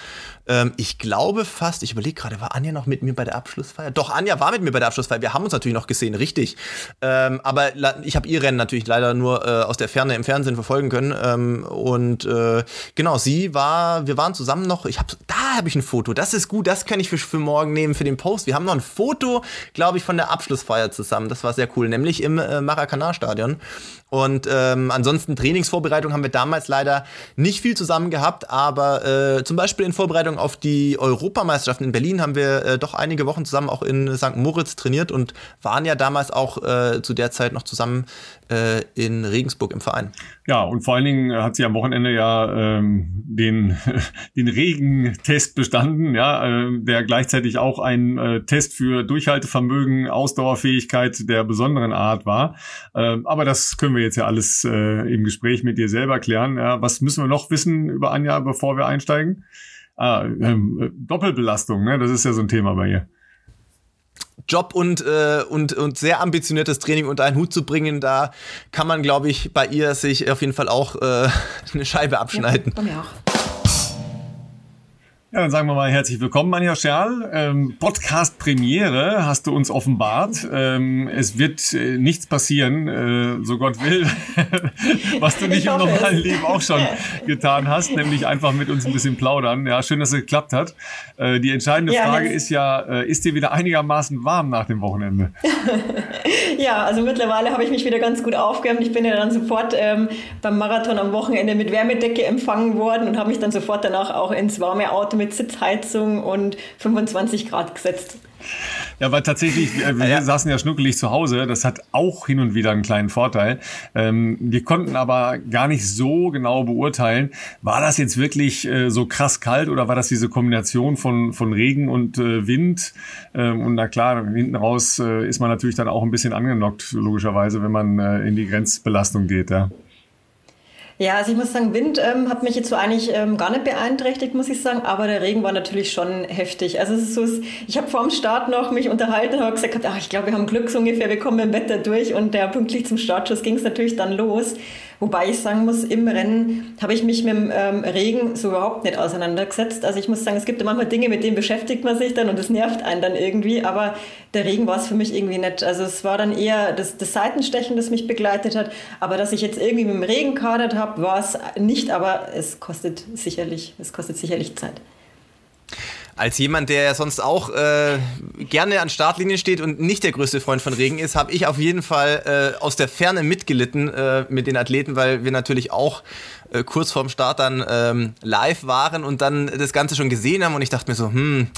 ähm, ich glaube fast, ich überlege gerade, war Anja noch mit mir bei der Abschlussfeier? Doch, Anja war mit mir bei der Abschlussfeier. Wir haben uns natürlich noch gesehen, richtig. Ähm, aber ich habe ihr Rennen natürlich leider nur äh, aus der Ferne im Fernsehen verfolgen können. Ähm, und äh, genau, sie war, wir waren zusammen noch, ich habe, da habe ich ein Foto, das ist gut, das kann ich für, für morgen nehmen, für den Post. Wir haben noch ein Foto, glaube ich, von der Abschlussfeier zusammen. Das war sehr cool, nämlich im äh, Maracanã-Stadion. Und ähm, ansonsten Trainingsvorbereitung haben wir damals leider nicht viel zusammen gehabt, aber äh, zum Beispiel in Vorbereitung auf die Europameisterschaften in Berlin haben wir äh, doch einige Wochen zusammen auch in St. Moritz trainiert und waren ja damals auch äh, zu der Zeit noch zusammen äh, in Regensburg im Verein. Ja, und vor allen Dingen hat sie am Wochenende ja ähm, den, [LAUGHS] den Regentest bestanden, ja, äh, der gleichzeitig auch ein äh, Test für Durchhaltevermögen, Ausdauerfähigkeit der besonderen Art war. Ähm, aber das können wir jetzt ja alles äh, im Gespräch mit dir selber klären. Ja, was müssen wir noch wissen über Anja, bevor wir einsteigen? Ah, ähm, Doppelbelastung, ne? das ist ja so ein Thema bei ihr. Job und, äh, und, und sehr ambitioniertes Training unter einen Hut zu bringen, da kann man, glaube ich, bei ihr sich auf jeden Fall auch äh, [LAUGHS] eine Scheibe abschneiden. Ja, bei mir auch. Ja, dann sagen wir mal herzlich willkommen, Anja Scherl, ähm, Podcast Premiere hast du uns offenbart. Ähm, es wird äh, nichts passieren, äh, so Gott will, [LAUGHS] was du nicht im normalen es. Leben auch schon getan hast, nämlich einfach mit uns ein bisschen plaudern. Ja, schön, dass es geklappt hat. Äh, die entscheidende ja, Frage ist ja, äh, ist dir wieder einigermaßen warm nach dem Wochenende? [LAUGHS] ja, also mittlerweile habe ich mich wieder ganz gut aufgewärmt. Ich bin ja dann sofort ähm, beim Marathon am Wochenende mit Wärmedecke empfangen worden und habe mich dann sofort danach auch ins warme Auto mit Sitzheizung und 25 Grad gesetzt. Ja, weil tatsächlich, wir, wir [LAUGHS] ja. saßen ja schnuckelig zu Hause. Das hat auch hin und wieder einen kleinen Vorteil. Ähm, wir konnten aber gar nicht so genau beurteilen, war das jetzt wirklich äh, so krass kalt oder war das diese Kombination von, von Regen und äh, Wind? Ähm, und na klar, hinten raus äh, ist man natürlich dann auch ein bisschen angenockt, logischerweise, wenn man äh, in die Grenzbelastung geht. Ja. Ja, also ich muss sagen, Wind ähm, hat mich jetzt so eigentlich ähm, gar nicht beeinträchtigt, muss ich sagen, aber der Regen war natürlich schon heftig. Also es ist so, ich habe vor dem Start noch mich unterhalten habe gesagt, ach, ich glaube, wir haben Glück so ungefähr, wir kommen im Wetter durch und der pünktlich zum Startschuss ging es natürlich dann los. Wobei ich sagen muss, im Rennen habe ich mich mit dem ähm, Regen so überhaupt nicht auseinandergesetzt. Also ich muss sagen, es gibt manchmal Dinge, mit denen beschäftigt man sich dann und das nervt einen dann irgendwie, aber der Regen war es für mich irgendwie nicht. Also es war dann eher das, das Seitenstechen, das mich begleitet hat, aber dass ich jetzt irgendwie mit dem Regen kadert habe, war es nicht, aber es kostet sicherlich, es kostet sicherlich Zeit. Als jemand, der ja sonst auch äh, gerne an Startlinien steht und nicht der größte Freund von Regen ist, habe ich auf jeden Fall äh, aus der Ferne mitgelitten äh, mit den Athleten, weil wir natürlich auch äh, kurz vorm Start dann ähm, live waren und dann das Ganze schon gesehen haben und ich dachte mir so, hm,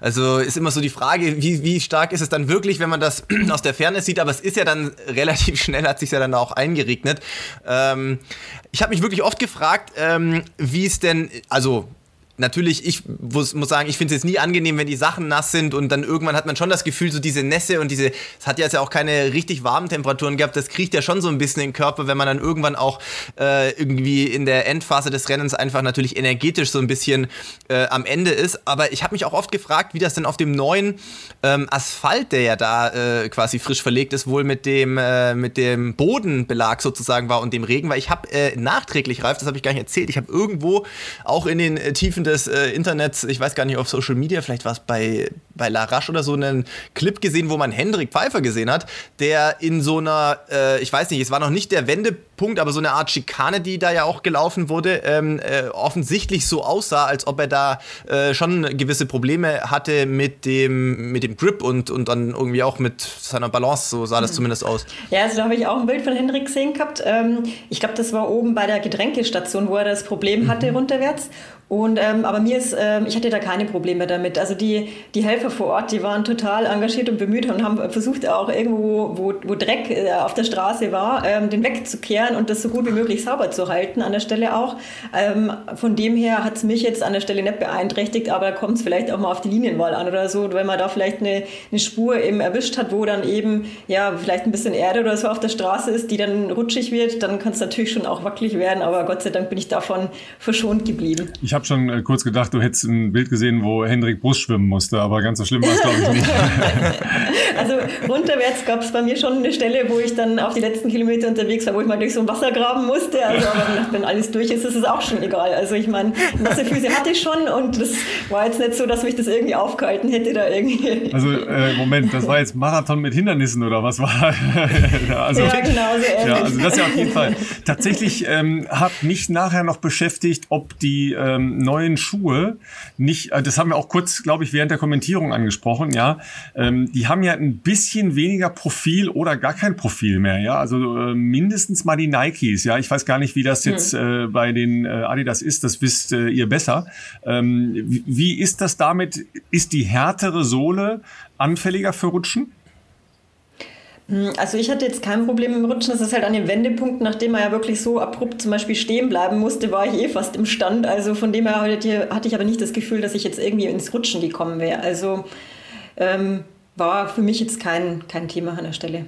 also ist immer so die Frage, wie, wie stark ist es dann wirklich, wenn man das [CLEARS THROAT] aus der Ferne sieht, aber es ist ja dann relativ [LAUGHS] schnell, hat sich ja dann auch eingeregnet. Ähm, ich habe mich wirklich oft gefragt, ähm, wie es denn, also natürlich, ich muss, muss sagen, ich finde es jetzt nie angenehm, wenn die Sachen nass sind und dann irgendwann hat man schon das Gefühl, so diese Nässe und diese, es hat jetzt ja auch keine richtig warmen Temperaturen gehabt, das kriegt ja schon so ein bisschen in den Körper, wenn man dann irgendwann auch äh, irgendwie in der Endphase des Rennens einfach natürlich energetisch so ein bisschen äh, am Ende ist. Aber ich habe mich auch oft gefragt, wie das denn auf dem neuen ähm, Asphalt, der ja da äh, quasi frisch verlegt ist, wohl mit dem, äh, mit dem Bodenbelag sozusagen war und dem Regen, weil ich habe äh, nachträglich, Ralf, das habe ich gar nicht erzählt, ich habe irgendwo auch in den äh, Tiefen des äh, Internets, ich weiß gar nicht, auf Social Media, vielleicht war es bei, bei Larache oder so, einen Clip gesehen, wo man Hendrik Pfeiffer gesehen hat, der in so einer, äh, ich weiß nicht, es war noch nicht der Wendepunkt, aber so eine Art Schikane, die da ja auch gelaufen wurde, ähm, äh, offensichtlich so aussah, als ob er da äh, schon gewisse Probleme hatte mit dem, mit dem Grip und, und dann irgendwie auch mit seiner Balance, so sah das mhm. zumindest aus. Ja, also da habe ich auch ein Bild von Hendrik gesehen gehabt. Ähm, ich glaube, das war oben bei der Getränkestation, wo er das Problem hatte mhm. runterwärts. Und, ähm, aber mir ist, ähm, ich hatte da keine Probleme damit. Also die, die Helfer vor Ort, die waren total engagiert und bemüht und haben versucht auch irgendwo, wo, wo Dreck äh, auf der Straße war, ähm, den wegzukehren und das so gut wie möglich sauber zu halten an der Stelle auch. Ähm, von dem her hat es mich jetzt an der Stelle nicht beeinträchtigt, aber da kommt es vielleicht auch mal auf die Linienwahl an oder so, wenn man da vielleicht eine, eine Spur eben erwischt hat, wo dann eben ja vielleicht ein bisschen Erde oder so auf der Straße ist, die dann rutschig wird, dann kann es natürlich schon auch wackelig werden, aber Gott sei Dank bin ich davon verschont geblieben. Ich habe schon äh, kurz gedacht, du hättest ein Bild gesehen, wo Hendrik Brust schwimmen musste, aber ganz so schlimm war es, glaube ich, nicht. [LAUGHS] also runterwärts gab es bei mir schon eine Stelle, wo ich dann auf die letzten Kilometer unterwegs war, wo ich mal durch so ein Wasser graben musste. Also, aber wenn alles durch ist, ist es auch schon egal. Also ich meine, nasse Füße hatte ich schon und das war jetzt nicht so, dass mich das irgendwie aufgehalten hätte da irgendwie. Also äh, Moment, das war jetzt Marathon mit Hindernissen oder was war? [LAUGHS] also, ja, genau so ähnlich. Ja, also das ja auf jeden Fall. Tatsächlich ähm, hat mich nachher noch beschäftigt, ob die ähm, neuen Schuhe nicht, äh, das haben wir auch kurz, glaube ich, während der Kommentierung angesprochen, ja, ähm, die haben ja ein bisschen weniger Profil oder gar kein Profil mehr, ja, also äh, mindestens mal die Nikes, ja, ich weiß gar nicht, wie das jetzt äh, bei den äh, Adidas ist, das wisst äh, ihr besser. Ähm, wie, wie ist das damit? Ist die härtere Sohle anfälliger für Rutschen? Hm, also ich hatte jetzt kein Problem im Rutschen. Das ist halt an dem Wendepunkt, nachdem er ja wirklich so abrupt zum Beispiel stehen bleiben musste, war ich eh fast im Stand. Also von dem her hatte ich aber nicht das Gefühl, dass ich jetzt irgendwie ins Rutschen gekommen wäre. Also ähm, war für mich jetzt kein, kein Thema an der Stelle.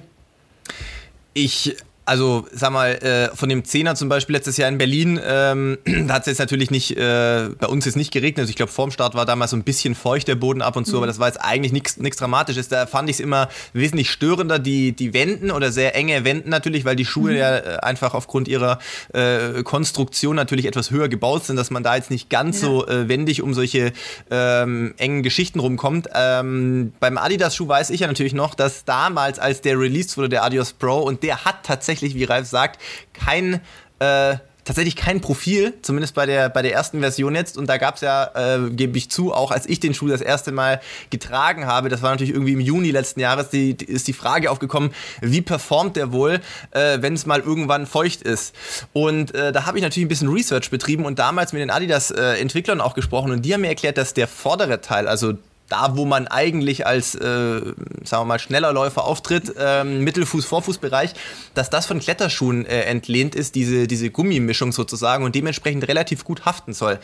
Ich also sag mal, äh, von dem Zehner zum Beispiel letztes Jahr in Berlin, ähm, [CLEARS THROAT] da hat es jetzt natürlich nicht, äh, bei uns ist nicht geregnet. Also ich glaube, vorm Start war damals so ein bisschen feucht der Boden ab und zu, mhm. aber das war jetzt eigentlich nichts Dramatisches. Da fand ich es immer wesentlich störender, die, die Wänden oder sehr enge Wänden natürlich, weil die Schuhe mhm. ja äh, einfach aufgrund ihrer äh, Konstruktion natürlich etwas höher gebaut sind, dass man da jetzt nicht ganz ja. so äh, wendig um solche ähm, engen Geschichten rumkommt. Ähm, beim Adidas-Schuh weiß ich ja natürlich noch, dass damals, als der released wurde, der Adios Pro, und der hat tatsächlich, wie Ralf sagt, kein äh, tatsächlich kein Profil, zumindest bei der, bei der ersten Version jetzt. Und da gab es ja, äh, gebe ich zu, auch als ich den Schuh das erste Mal getragen habe, das war natürlich irgendwie im Juni letzten Jahres, die, die ist die Frage aufgekommen, wie performt der wohl, äh, wenn es mal irgendwann feucht ist. Und äh, da habe ich natürlich ein bisschen Research betrieben und damals mit den Adidas-Entwicklern auch gesprochen und die haben mir erklärt, dass der vordere Teil, also da, wo man eigentlich als, äh, sagen wir mal, schneller Läufer auftritt, ähm, Mittelfuß-Vorfußbereich, dass das von Kletterschuhen äh, entlehnt ist, diese, diese Gummimischung sozusagen und dementsprechend relativ gut haften soll.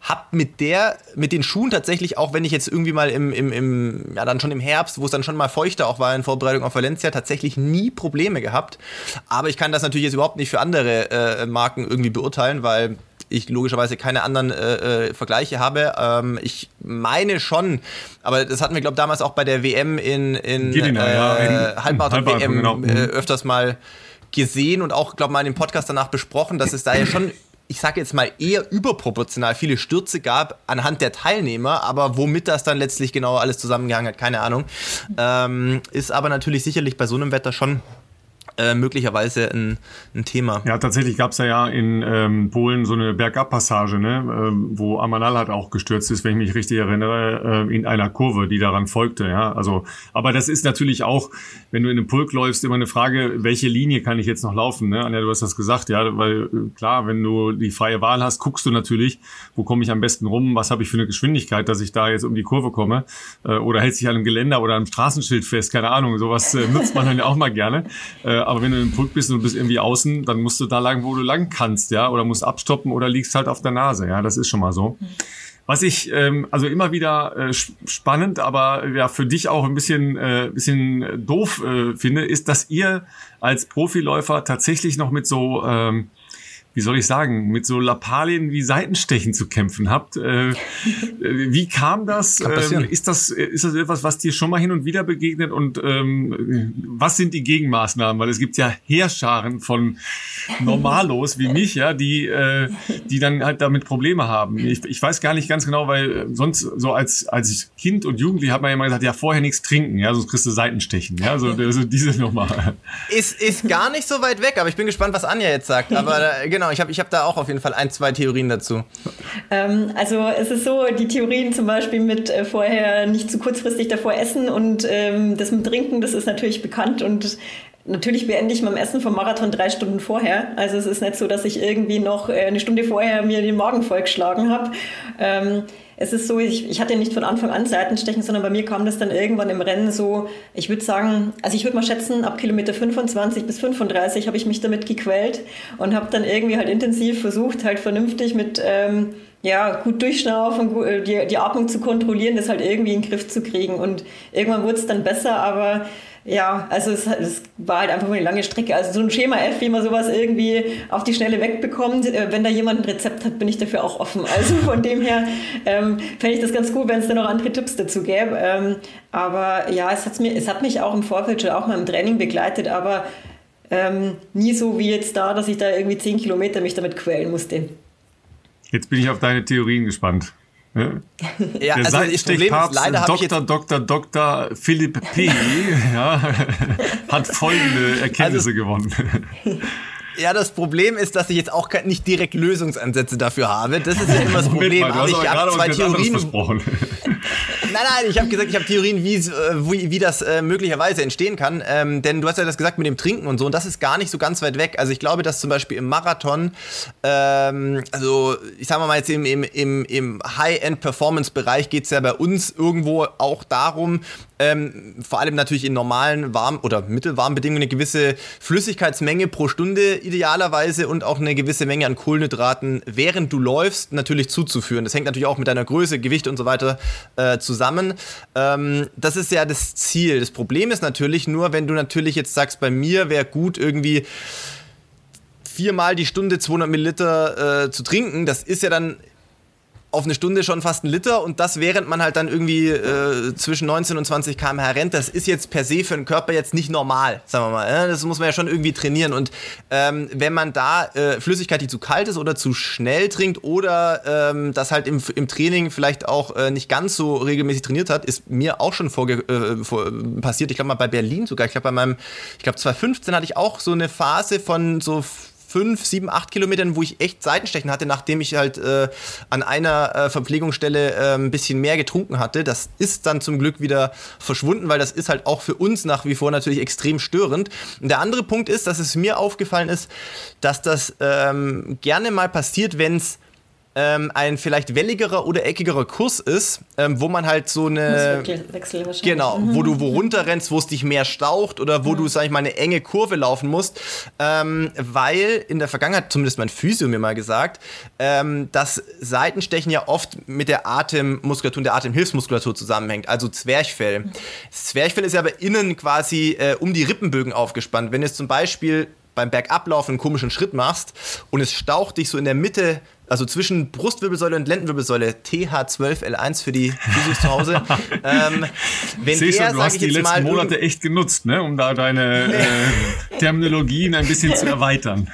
Hab mit der, mit den Schuhen tatsächlich, auch wenn ich jetzt irgendwie mal im, im, im ja dann schon im Herbst, wo es dann schon mal feuchter auch war in Vorbereitung auf Valencia, tatsächlich nie Probleme gehabt. Aber ich kann das natürlich jetzt überhaupt nicht für andere äh, Marken irgendwie beurteilen, weil ich logischerweise keine anderen äh, äh, Vergleiche habe. Ähm, ich meine schon, aber das hatten wir, glaube ich, damals auch bei der WM in, in, äh, ja, in Halbmarathon-WM genau. äh, öfters mal gesehen und auch, glaube ich, mal in dem Podcast danach besprochen, dass es da ja schon ich sage jetzt mal, eher überproportional viele Stürze gab anhand der Teilnehmer, aber womit das dann letztlich genau alles zusammengehangen hat, keine Ahnung. Ähm, ist aber natürlich sicherlich bei so einem Wetter schon äh, möglicherweise ein, ein, Thema. Ja, tatsächlich gab es ja, in ähm, Polen so eine Bergabpassage, ne, ähm, wo Amanal halt auch gestürzt ist, wenn ich mich richtig erinnere, äh, in einer Kurve, die daran folgte. Ja, also, aber das ist natürlich auch, wenn du in einem Pulk läufst, immer eine Frage, welche Linie kann ich jetzt noch laufen? Ne? Anja, du hast das gesagt, ja, weil äh, klar, wenn du die freie Wahl hast, guckst du natürlich, wo komme ich am besten rum, was habe ich für eine Geschwindigkeit, dass ich da jetzt um die Kurve komme, äh, oder hält sich an einem Geländer oder einem Straßenschild fest, keine Ahnung, sowas äh, nutzt man dann ja auch mal gerne. Äh, aber wenn du im Pulk bist und du bist irgendwie außen, dann musst du da lang, wo du lang kannst, ja, oder musst abstoppen oder liegst halt auf der Nase, ja, das ist schon mal so. Was ich ähm, also immer wieder äh, spannend, aber ja für dich auch ein bisschen äh, bisschen doof äh, finde, ist, dass ihr als Profiläufer tatsächlich noch mit so ähm, wie soll ich sagen, mit so Lappalien wie Seitenstechen zu kämpfen habt. Äh, [LAUGHS] wie kam das? Ähm, ist das? Ist das etwas, was dir schon mal hin und wieder begegnet? Und ähm, was sind die Gegenmaßnahmen? Weil es gibt ja Heerscharen von Normalos wie mich, ja, die, äh, die dann halt damit Probleme haben. Ich, ich weiß gar nicht ganz genau, weil sonst so als, als Kind und Jugendlich hat man ja immer gesagt, ja, vorher nichts trinken, ja, sonst kriegst du Seitenstechen. Ja, so also diese Nummer. Ist, ist gar nicht so weit weg, aber ich bin gespannt, was Anja jetzt sagt. Aber äh, genau, ich habe ich hab da auch auf jeden Fall ein, zwei Theorien dazu. Ähm, also es ist so, die Theorien zum Beispiel mit äh, vorher nicht zu kurzfristig davor essen und ähm, das mit Trinken, das ist natürlich bekannt und Natürlich beende ich mein Essen vom Marathon drei Stunden vorher. Also es ist nicht so, dass ich irgendwie noch äh, eine Stunde vorher mir den Magen vollgeschlagen habe. Ähm, es ist so, ich, ich hatte nicht von Anfang an Seitenstechen, sondern bei mir kam das dann irgendwann im Rennen so, ich würde sagen, also ich würde mal schätzen, ab Kilometer 25 bis 35 habe ich mich damit gequält und habe dann irgendwie halt intensiv versucht, halt vernünftig mit... Ähm, ja, gut durchschnaufen, äh, die, die Atmung zu kontrollieren, das halt irgendwie in den Griff zu kriegen. Und irgendwann wurde es dann besser, aber ja, also es, es, war halt einfach eine lange Strecke. Also so ein Schema F, wie man sowas irgendwie auf die Schnelle wegbekommt, äh, wenn da jemand ein Rezept hat, bin ich dafür auch offen. Also von dem her ähm, fände ich das ganz gut, wenn es da noch andere Tipps dazu gäbe. Ähm, aber ja, es, hat's mir, es hat mich auch im Vorfeld schon auch mal im Training begleitet, aber ähm, nie so wie jetzt da, dass ich da irgendwie zehn Kilometer mich damit quälen musste. Jetzt bin ich auf deine Theorien gespannt. Ja, [LAUGHS] ja also leider habe ich jetzt... Dr. Dr. Philipp P. [LAUGHS] ja, [LAUGHS] hat folgende Erkenntnisse also, gewonnen. Ja, das Problem ist, dass ich jetzt auch nicht direkt Lösungsansätze dafür habe. Das ist ja immer das [LAUGHS] Problem. Mal, ich habe zwei Theorien. [LAUGHS] Nein, nein, ich habe gesagt, ich habe Theorien, wie, wie, wie das äh, möglicherweise entstehen kann. Ähm, denn du hast ja das gesagt mit dem Trinken und so, und das ist gar nicht so ganz weit weg. Also ich glaube, dass zum Beispiel im Marathon, ähm, also ich sage mal jetzt im, im, im, im High-End-Performance-Bereich geht es ja bei uns irgendwo auch darum, ähm, vor allem natürlich in normalen warm- oder mittelwarmen Bedingungen eine gewisse Flüssigkeitsmenge pro Stunde idealerweise und auch eine gewisse Menge an Kohlenhydraten, während du läufst, natürlich zuzuführen. Das hängt natürlich auch mit deiner Größe, Gewicht und so weiter äh, zusammen. Ähm, das ist ja das Ziel. Das Problem ist natürlich nur, wenn du natürlich jetzt sagst, bei mir wäre gut irgendwie viermal die Stunde 200 Milliliter äh, zu trinken, das ist ja dann auf eine Stunde schon fast ein Liter und das während man halt dann irgendwie äh, zwischen 19 und 20 km/h rennt, das ist jetzt per se für den Körper jetzt nicht normal, sagen wir mal. Ja? Das muss man ja schon irgendwie trainieren und ähm, wenn man da äh, Flüssigkeit, die zu kalt ist oder zu schnell trinkt oder ähm, das halt im, im Training vielleicht auch äh, nicht ganz so regelmäßig trainiert hat, ist mir auch schon vorge äh, vor, passiert. Ich glaube mal bei Berlin sogar. Ich glaube bei meinem, ich glaube 2015 hatte ich auch so eine Phase von so fünf, sieben, acht Kilometern, wo ich echt Seitenstechen hatte, nachdem ich halt äh, an einer äh, Verpflegungsstelle äh, ein bisschen mehr getrunken hatte. Das ist dann zum Glück wieder verschwunden, weil das ist halt auch für uns nach wie vor natürlich extrem störend. Und der andere Punkt ist, dass es mir aufgefallen ist, dass das ähm, gerne mal passiert, wenn es ähm, ein vielleicht welligerer oder eckigerer Kurs ist, ähm, wo man halt so eine Wechsel genau, wo du wo runterrennst, wo es dich mehr staucht oder wo mhm. du sag ich mal eine enge Kurve laufen musst, ähm, weil in der Vergangenheit zumindest mein Physio mir mal gesagt, ähm, dass Seitenstechen ja oft mit der Atemmuskulatur und der Atemhilfsmuskulatur zusammenhängt, also Zwerchfell. Mhm. Das Zwerchfell ist ja aber innen quasi äh, um die Rippenbögen aufgespannt. Wenn es zum Beispiel beim Bergablaufen einen komischen Schritt machst und es staucht dich so in der Mitte also zwischen Brustwirbelsäule und Lendenwirbelsäule, TH12L1 für die Physios zu Hause. ähm, wenn Siehst der, du, hast die letzten Monate echt genutzt, ne, um da deine äh, Terminologien ein bisschen zu erweitern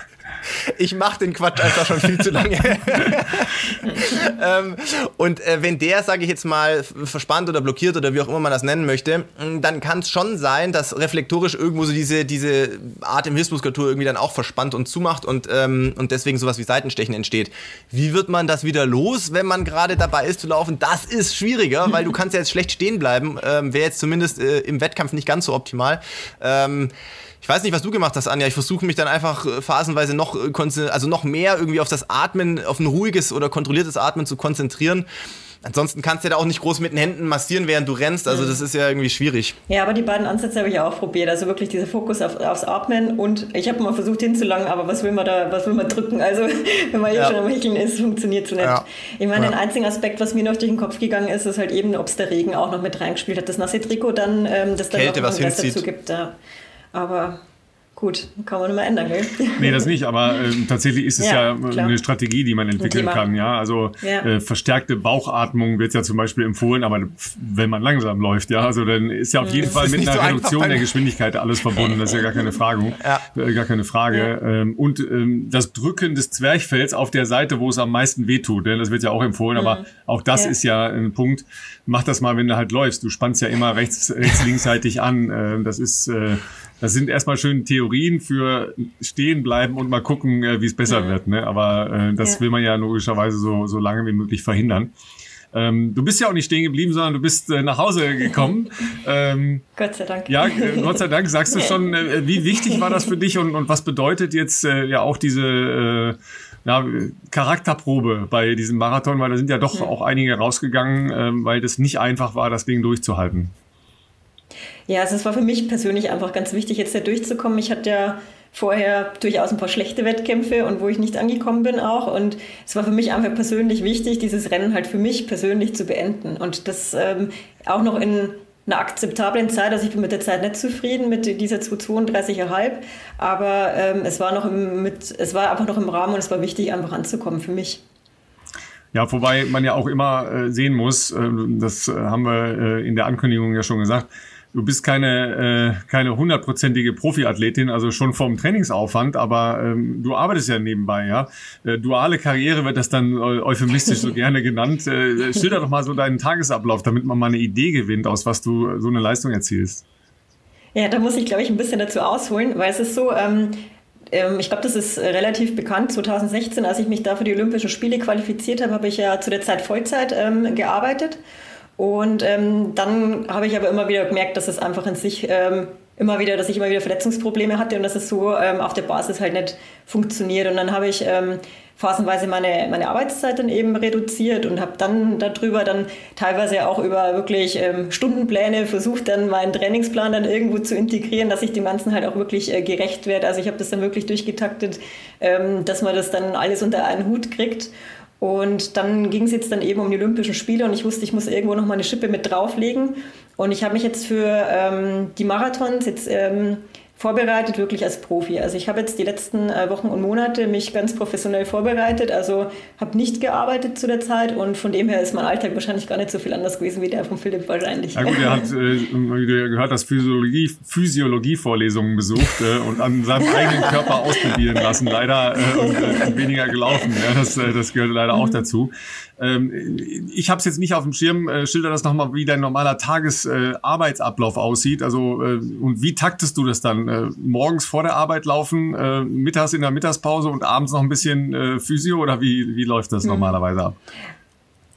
ich mache den Quatsch einfach schon viel zu lange. [LAUGHS] ähm, und äh, wenn der, sage ich jetzt mal, verspannt oder blockiert oder wie auch immer man das nennen möchte, dann kann es schon sein, dass reflektorisch irgendwo so diese, diese Atemhilfsmuskulatur irgendwie dann auch verspannt und zumacht und, ähm, und deswegen sowas wie Seitenstechen entsteht. Wie wird man das wieder los, wenn man gerade dabei ist zu laufen? Das ist schwieriger, weil du kannst ja jetzt schlecht stehen bleiben. Ähm, Wäre jetzt zumindest äh, im Wettkampf nicht ganz so optimal. Ähm, ich weiß nicht, was du gemacht hast, Anja. Ich versuche mich dann einfach äh, phasenweise noch, äh, also noch mehr irgendwie auf das Atmen, auf ein ruhiges oder kontrolliertes Atmen zu konzentrieren. Ansonsten kannst du ja da auch nicht groß mit den Händen massieren, während du rennst. Also das ist ja irgendwie schwierig. Ja, aber die beiden Ansätze habe ich auch probiert. Also wirklich dieser Fokus auf, aufs Atmen und ich habe mal versucht hinzulangen, aber was will man da, was will man drücken? Also [LAUGHS] wenn man hier ja. schon am Hecheln ist, funktioniert so nicht. Ja. Ich meine, ja. ein einziger Aspekt, was mir noch durch den Kopf gegangen ist, ist halt eben, ob es der Regen auch noch mit reingespielt hat. Das nasse Trikot dann, ähm, das dann Kälte, noch was dazu gibt. Ja. Aber Gut, kann man immer ändern, gell? [LAUGHS] Nee, das nicht, aber äh, tatsächlich ist es ja, ja eine Strategie, die man entwickeln kann, ja. Also ja. Äh, verstärkte Bauchatmung wird ja zum Beispiel empfohlen, aber wenn man langsam läuft, ja, also dann ist ja auf jeden Fall mit einer so Reduktion der Geschwindigkeit alles verbunden, das ist ja gar keine Frage. [LAUGHS] Ja. Äh, gar keine Frage. Ähm, und ähm, das Drücken des Zwerchfells auf der Seite, wo es am meisten wehtut, denn das wird ja auch empfohlen, mhm. aber auch das ist ja ein Punkt. Mach das mal, wenn du halt läufst. Du spannst ja immer rechts, rechts, [LAUGHS] linksseitig an. Äh, das ist äh, das sind erstmal schön Theorien für stehen bleiben und mal gucken, äh, wie es besser ja. wird. Ne? Aber äh, das ja. will man ja logischerweise so, so lange wie möglich verhindern. Ähm, du bist ja auch nicht stehen geblieben, sondern du bist äh, nach Hause gekommen. [LAUGHS] ähm, Gott sei Dank. Ja, äh, Gott sei Dank. Sagst du schon, äh, wie wichtig war das für dich und, und was bedeutet jetzt äh, ja auch diese äh, ja, Charakterprobe bei diesem Marathon, weil da sind ja doch ja. auch einige rausgegangen, äh, weil das nicht einfach war, das Ding durchzuhalten. Ja, also es war für mich persönlich einfach ganz wichtig, jetzt da durchzukommen. Ich hatte ja vorher durchaus ein paar schlechte Wettkämpfe und wo ich nicht angekommen bin auch. Und es war für mich einfach persönlich wichtig, dieses Rennen halt für mich persönlich zu beenden. Und das ähm, auch noch in einer akzeptablen Zeit. Also ich bin mit der Zeit nicht zufrieden mit dieser 232,5, aber ähm, es war noch im, mit, es war einfach noch im Rahmen und es war wichtig, einfach anzukommen für mich. Ja, wobei man ja auch immer äh, sehen muss, äh, das äh, haben wir äh, in der Ankündigung ja schon gesagt, du bist keine äh, keine hundertprozentige Profiathletin, also schon vom Trainingsaufwand, aber ähm, du arbeitest ja nebenbei, ja. Äh, duale Karriere wird das dann euphemistisch so [LAUGHS] gerne genannt. Äh, schilder doch mal so deinen Tagesablauf, damit man mal eine Idee gewinnt, aus was du so eine Leistung erzielst. Ja, da muss ich, glaube ich, ein bisschen dazu ausholen, weil es ist so, ähm, ähm ich glaube, das ist relativ bekannt. 2016, als ich mich da für die Olympischen Spiele qualifiziert habe, habe ich ja zu der Zeit Vollzeit ähm, gearbeitet. Und ähm, dann habe ich aber immer wieder gemerkt, dass es einfach in sich ähm, immer wieder, dass ich immer wieder Verletzungsprobleme hatte und dass es so ähm, auf der Basis halt nicht funktioniert. Und dann habe ich ähm, phasenweise meine, meine Arbeitszeit dann eben reduziert und habe dann darüber dann teilweise auch über wirklich ähm, Stundenpläne versucht, dann meinen Trainingsplan dann irgendwo zu integrieren, dass ich dem Ganzen halt auch wirklich äh, gerecht werde. Also ich habe das dann wirklich durchgetaktet, ähm, dass man das dann alles unter einen Hut kriegt. Und dann ging es jetzt dann eben um die Olympischen Spiele und ich wusste, ich muss irgendwo noch mal eine Schippe mit drauflegen. Und ich habe mich jetzt für ähm, die Marathons jetzt ähm, vorbereitet, wirklich als Profi. Also ich habe jetzt die letzten äh, Wochen und Monate mich ganz professionell vorbereitet, also habe nicht gearbeitet zu der Zeit und von dem her ist mein Alltag wahrscheinlich gar nicht so viel anders gewesen wie der von Philipp wahrscheinlich. Ja gut, er hat, [LAUGHS] äh, gehört hast, Physiologie, Physiologie-Vorlesungen besucht äh, und an seinem eigenen Körper ausprobieren lassen, leider äh, und äh, weniger gelaufen. Ja, das, äh, das gehört leider auch mhm. dazu. Ähm, ich habe es jetzt nicht auf dem Schirm. Äh, schilder das nochmal, wie dein normaler Tagesarbeitsablauf äh, aussieht. Also äh, und wie taktest du das dann? Äh, morgens vor der Arbeit laufen, äh, mittags in der Mittagspause und abends noch ein bisschen äh, Physio oder wie, wie läuft das mhm. normalerweise ab?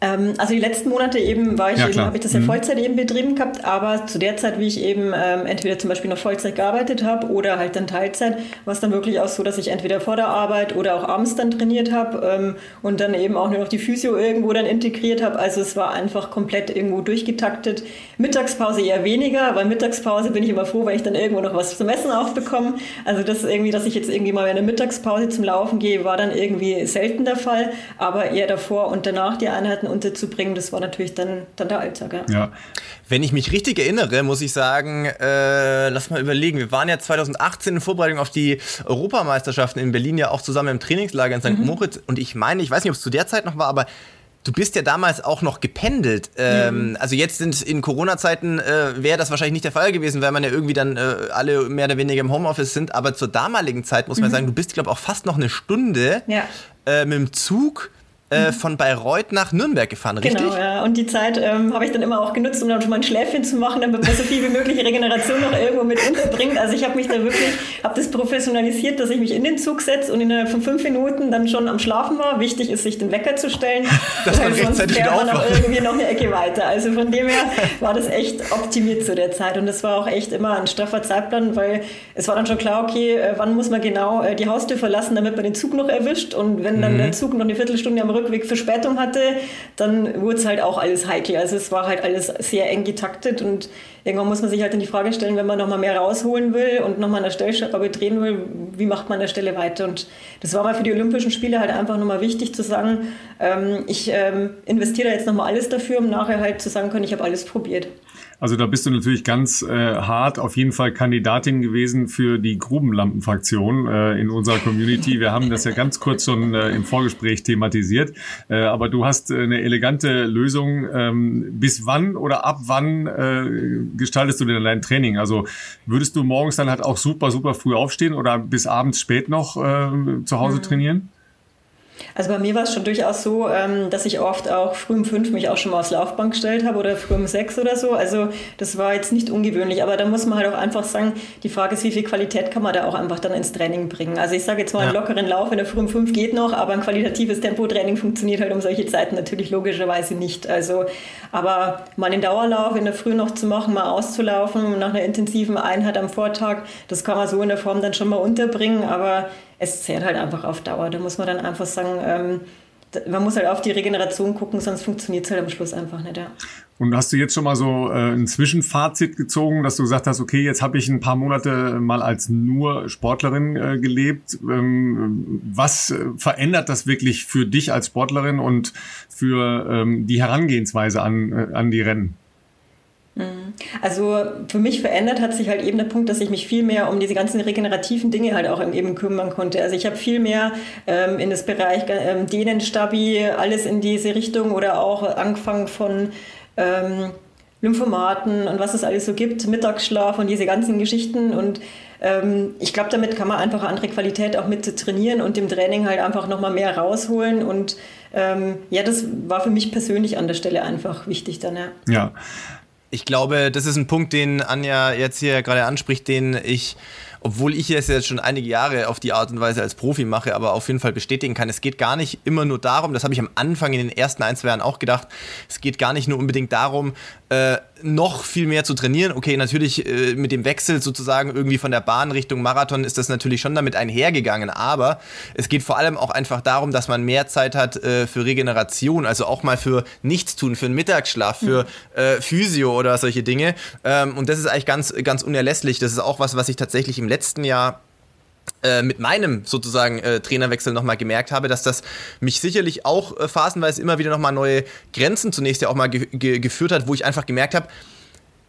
Ähm, also die letzten Monate eben war ich ja, eben, habe ich das ja mhm. Vollzeit eben betrieben gehabt, aber zu der Zeit, wie ich eben ähm, entweder zum Beispiel noch Vollzeit gearbeitet habe oder halt dann Teilzeit, war es dann wirklich auch so, dass ich entweder vor der Arbeit oder auch abends dann trainiert habe ähm, und dann eben auch nur noch die Physio irgendwo dann integriert habe. Also es war einfach komplett irgendwo durchgetaktet. Mittagspause eher weniger, weil Mittagspause bin ich immer froh, weil ich dann irgendwo noch was zum Essen aufbekomme. Also das irgendwie, dass ich jetzt irgendwie mal in der Mittagspause zum Laufen gehe, war dann irgendwie selten der Fall, aber eher davor und danach die Einheiten unterzubringen, das war natürlich dann, dann der Alltag. Ja. ja. Wenn ich mich richtig erinnere, muss ich sagen, äh, lass mal überlegen, wir waren ja 2018 in Vorbereitung auf die Europameisterschaften in Berlin ja auch zusammen im Trainingslager in St. Mhm. Moritz und ich meine, ich weiß nicht, ob es zu der Zeit noch war, aber Du bist ja damals auch noch gependelt. Ähm, mhm. Also jetzt sind in Corona-Zeiten äh, wäre das wahrscheinlich nicht der Fall gewesen, weil man ja irgendwie dann äh, alle mehr oder weniger im Homeoffice sind. Aber zur damaligen Zeit muss man mhm. sagen, du bist, glaube ich, auch fast noch eine Stunde ja. äh, mit dem Zug äh, von Bayreuth nach Nürnberg gefahren, richtig? Genau, ja. Und die Zeit ähm, habe ich dann immer auch genutzt, um dann schon mal ein Schläfchen zu machen, damit man so viel wie möglich Regeneration noch irgendwo mit unterbringt. Also ich habe mich da wirklich, habe das professionalisiert, dass ich mich in den Zug setze und innerhalb von fünf Minuten dann schon am Schlafen war. Wichtig ist, sich den Wecker zu stellen, [LAUGHS] dass man sonst fährt man noch irgendwie noch eine Ecke weiter. Also von dem her war das echt optimiert zu der Zeit und das war auch echt immer ein straffer Zeitplan, weil es war dann schon klar, okay, äh, wann muss man genau äh, die Haustür verlassen, damit man den Zug noch erwischt und wenn dann mhm. der Zug noch eine Viertelstunde am Rücken Rückweg Verspätung hatte, dann wurde es halt auch alles heikel. Also es war halt alles sehr eng getaktet und irgendwann muss man sich halt dann die Frage stellen, wenn man nochmal mehr rausholen will und nochmal an der Stellschraube drehen will, wie macht man an der Stelle weiter? Und das war mal für die Olympischen Spiele halt einfach nochmal wichtig zu sagen, ähm, ich ähm, investiere jetzt nochmal alles dafür, um nachher halt zu sagen können, ich habe alles probiert. Also da bist du natürlich ganz äh, hart auf jeden Fall Kandidatin gewesen für die Grubenlampenfraktion äh, in unserer Community. Wir haben das ja ganz kurz schon äh, im Vorgespräch thematisiert. Äh, aber du hast äh, eine elegante Lösung. Ähm, bis wann oder ab wann äh, gestaltest du denn dein Training? Also würdest du morgens dann halt auch super, super früh aufstehen oder bis abends spät noch äh, zu Hause mhm. trainieren? Also bei mir war es schon durchaus so, ähm, dass ich oft auch früh um fünf mich auch schon mal aufs Laufbank gestellt habe oder früh um sechs oder so. Also das war jetzt nicht ungewöhnlich, aber da muss man halt auch einfach sagen, die Frage ist, wie viel Qualität kann man da auch einfach dann ins Training bringen. Also ich sage jetzt mal, ja. einen lockeren Lauf in der früh um fünf geht noch, aber ein qualitatives Tempotraining funktioniert halt um solche Zeiten natürlich logischerweise nicht. Also aber mal einen Dauerlauf in der Früh noch zu machen, mal auszulaufen nach einer intensiven Einheit am Vortag, das kann man so in der Form dann schon mal unterbringen, aber es zehrt halt einfach auf Dauer. Da muss man dann einfach sagen, ähm, man muss halt auf die Regeneration gucken, sonst funktioniert es halt am Schluss einfach nicht. Ja. Und hast du jetzt schon mal so äh, ein Zwischenfazit gezogen, dass du gesagt hast, okay, jetzt habe ich ein paar Monate mal als nur Sportlerin äh, gelebt. Ähm, was äh, verändert das wirklich für dich als Sportlerin und für ähm, die Herangehensweise an, äh, an die Rennen? Mhm. Also für mich verändert hat sich halt eben der Punkt, dass ich mich viel mehr um diese ganzen regenerativen Dinge halt auch eben kümmern konnte. Also ich habe viel mehr ähm, in das Bereich ähm, Stabi, alles in diese Richtung oder auch angefangen von ähm, Lymphomaten und was es alles so gibt, Mittagsschlaf und diese ganzen Geschichten und ähm, ich glaube, damit kann man einfach andere Qualität auch mit trainieren und im Training halt einfach nochmal mehr rausholen und ähm, ja, das war für mich persönlich an der Stelle einfach wichtig dann, ja. Ja. Ich glaube, das ist ein Punkt, den Anja jetzt hier gerade anspricht, den ich obwohl ich es jetzt schon einige Jahre auf die Art und Weise als Profi mache, aber auf jeden Fall bestätigen kann, es geht gar nicht immer nur darum, das habe ich am Anfang in den ersten ein, zwei Jahren auch gedacht, es geht gar nicht nur unbedingt darum, äh, noch viel mehr zu trainieren. Okay, natürlich äh, mit dem Wechsel sozusagen irgendwie von der Bahn Richtung Marathon ist das natürlich schon damit einhergegangen, aber es geht vor allem auch einfach darum, dass man mehr Zeit hat äh, für Regeneration, also auch mal für Nichtstun, für einen Mittagsschlaf, für äh, Physio oder solche Dinge. Ähm, und das ist eigentlich ganz, ganz unerlässlich. Das ist auch was, was ich tatsächlich im letzten Jahr äh, mit meinem sozusagen äh, Trainerwechsel nochmal gemerkt habe, dass das mich sicherlich auch äh, phasenweise immer wieder nochmal neue Grenzen zunächst ja auch mal ge ge geführt hat, wo ich einfach gemerkt habe,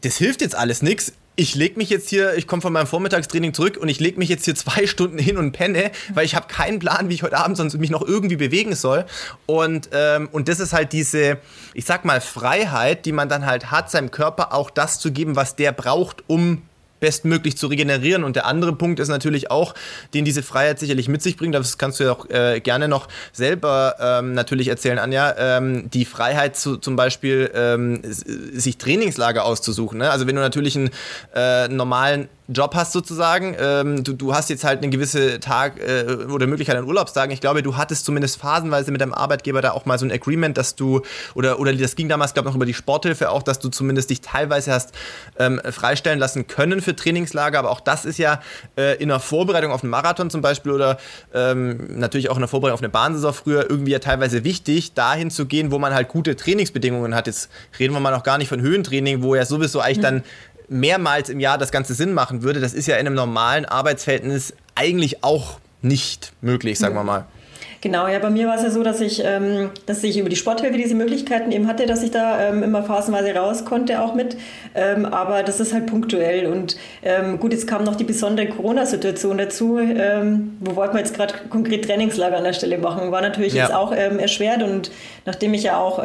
das hilft jetzt alles nichts. Ich lege mich jetzt hier, ich komme von meinem Vormittagstraining zurück und ich lege mich jetzt hier zwei [LAUGHS] Stunden hin und penne, weil ich habe keinen Plan, wie ich heute Abend sonst mich noch irgendwie bewegen soll. Und, ähm, und das ist halt diese, ich sag mal, Freiheit, die man dann halt hat, seinem Körper auch das zu geben, was der braucht, um bestmöglich zu regenerieren. Und der andere Punkt ist natürlich auch, den diese Freiheit sicherlich mit sich bringt, das kannst du ja auch äh, gerne noch selber ähm, natürlich erzählen, Anja, ähm, die Freiheit zu, zum Beispiel ähm, sich Trainingslager auszusuchen. Ne? Also wenn du natürlich einen äh, normalen Job hast sozusagen. Ähm, du, du hast jetzt halt eine gewisse Tag äh, oder Möglichkeit an Urlaubstagen. Ich glaube, du hattest zumindest phasenweise mit deinem Arbeitgeber da auch mal so ein Agreement, dass du oder oder das ging damals glaube ich noch über die Sporthilfe auch, dass du zumindest dich teilweise hast ähm, freistellen lassen können für Trainingslager. Aber auch das ist ja äh, in der Vorbereitung auf einen Marathon zum Beispiel oder ähm, natürlich auch in der Vorbereitung auf eine Bahnsaison früher irgendwie ja teilweise wichtig, dahin zu gehen, wo man halt gute Trainingsbedingungen hat. Jetzt reden wir mal noch gar nicht von Höhentraining, wo ja sowieso eigentlich mhm. dann mehrmals im Jahr das Ganze Sinn machen würde, das ist ja in einem normalen Arbeitsverhältnis eigentlich auch nicht möglich, sagen wir mal. Genau, ja, bei mir war es ja so, dass ich, ähm, dass ich über die Sporthilfe diese Möglichkeiten eben hatte, dass ich da ähm, immer phasenweise raus konnte auch mit. Ähm, aber das ist halt punktuell. Und ähm, gut, jetzt kam noch die besondere Corona-Situation dazu. Ähm, wo wollten wir jetzt gerade konkret Trainingslager an der Stelle machen? War natürlich ja. jetzt auch ähm, erschwert. Und nachdem ich ja auch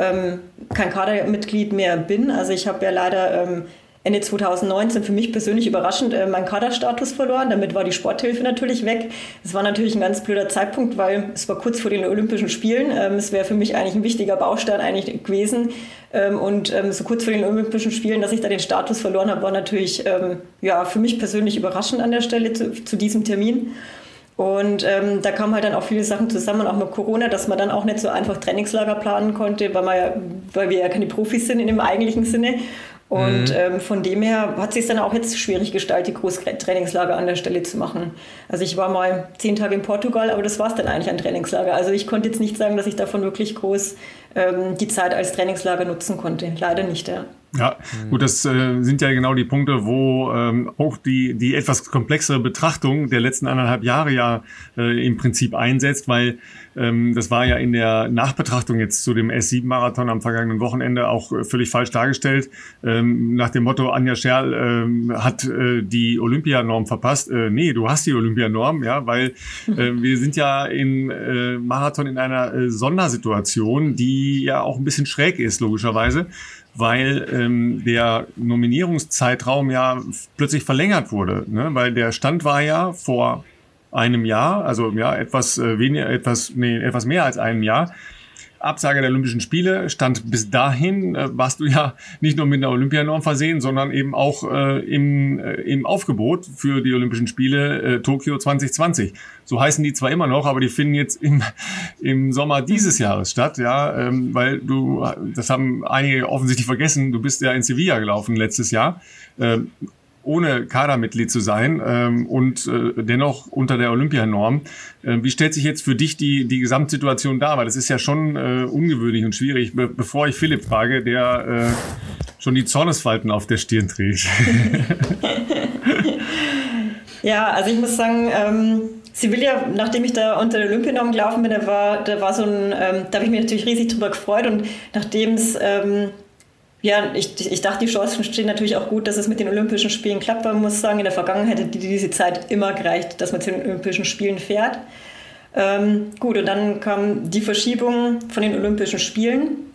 kein Kadermitglied mehr bin, also ich habe ja leider Ende 2019 für mich persönlich überraschend äh, meinen Kaderstatus verloren. Damit war die Sporthilfe natürlich weg. Es war natürlich ein ganz blöder Zeitpunkt, weil es war kurz vor den Olympischen Spielen. Ähm, es wäre für mich eigentlich ein wichtiger Baustein eigentlich gewesen. Ähm, und ähm, so kurz vor den Olympischen Spielen, dass ich da den Status verloren habe, war natürlich ähm, ja, für mich persönlich überraschend an der Stelle zu, zu diesem Termin. Und ähm, da kamen halt dann auch viele Sachen zusammen, auch mit Corona, dass man dann auch nicht so einfach Trainingslager planen konnte, weil, man ja, weil wir ja keine Profis sind in dem eigentlichen Sinne. Und mhm. ähm, von dem her hat sich dann auch jetzt schwierig gestaltet, die Großtrainingslager an der Stelle zu machen. Also ich war mal zehn Tage in Portugal, aber das war es dann eigentlich ein Trainingslager. Also ich konnte jetzt nicht sagen, dass ich davon wirklich groß ähm, die Zeit als Trainingslager nutzen konnte. Leider nicht, ja. Ja, gut, das äh, sind ja genau die Punkte, wo ähm, auch die, die etwas komplexere Betrachtung der letzten anderthalb Jahre ja äh, im Prinzip einsetzt, weil ähm, das war ja in der Nachbetrachtung jetzt zu dem S7-Marathon am vergangenen Wochenende auch äh, völlig falsch dargestellt. Ähm, nach dem Motto, Anja Scherl ähm, hat äh, die Olympianorm verpasst. Äh, nee, du hast die Olympianorm, ja, weil äh, [LAUGHS] wir sind ja im äh, Marathon in einer äh, Sondersituation, die ja auch ein bisschen schräg ist, logischerweise weil ähm, der Nominierungszeitraum ja plötzlich verlängert wurde, ne? weil der Stand war ja vor einem Jahr, also ja etwas äh, weniger, etwas nee, etwas mehr als einem Jahr, Absage der Olympischen Spiele stand bis dahin, äh, warst du ja nicht nur mit einer Olympianorm versehen, sondern eben auch äh, im, äh, im Aufgebot für die Olympischen Spiele äh, Tokio 2020. So heißen die zwar immer noch, aber die finden jetzt im, im Sommer dieses Jahres statt, ja, ähm, weil du, das haben einige offensichtlich vergessen, du bist ja in Sevilla gelaufen letztes Jahr. Ähm, ohne Kadermitglied zu sein ähm, und äh, dennoch unter der Olympianorm. Äh, wie stellt sich jetzt für dich die, die Gesamtsituation dar? Weil das ist ja schon äh, ungewöhnlich und schwierig. Be bevor ich Philipp frage, der äh, schon die Zornesfalten auf der Stirn trägt. [LAUGHS] ja, also ich muss sagen, ähm, Sevilla, nachdem ich da unter der Olympianorm gelaufen bin, da war, da war so ein, ähm, da habe ich mich natürlich riesig drüber gefreut und nachdem es ähm, ja, ich, ich dachte, die Chancen stehen natürlich auch gut, dass es mit den Olympischen Spielen klappt. Man muss sagen, in der Vergangenheit hätte diese Zeit immer gereicht, dass man zu den Olympischen Spielen fährt. Ähm, gut, und dann kam die Verschiebung von den Olympischen Spielen.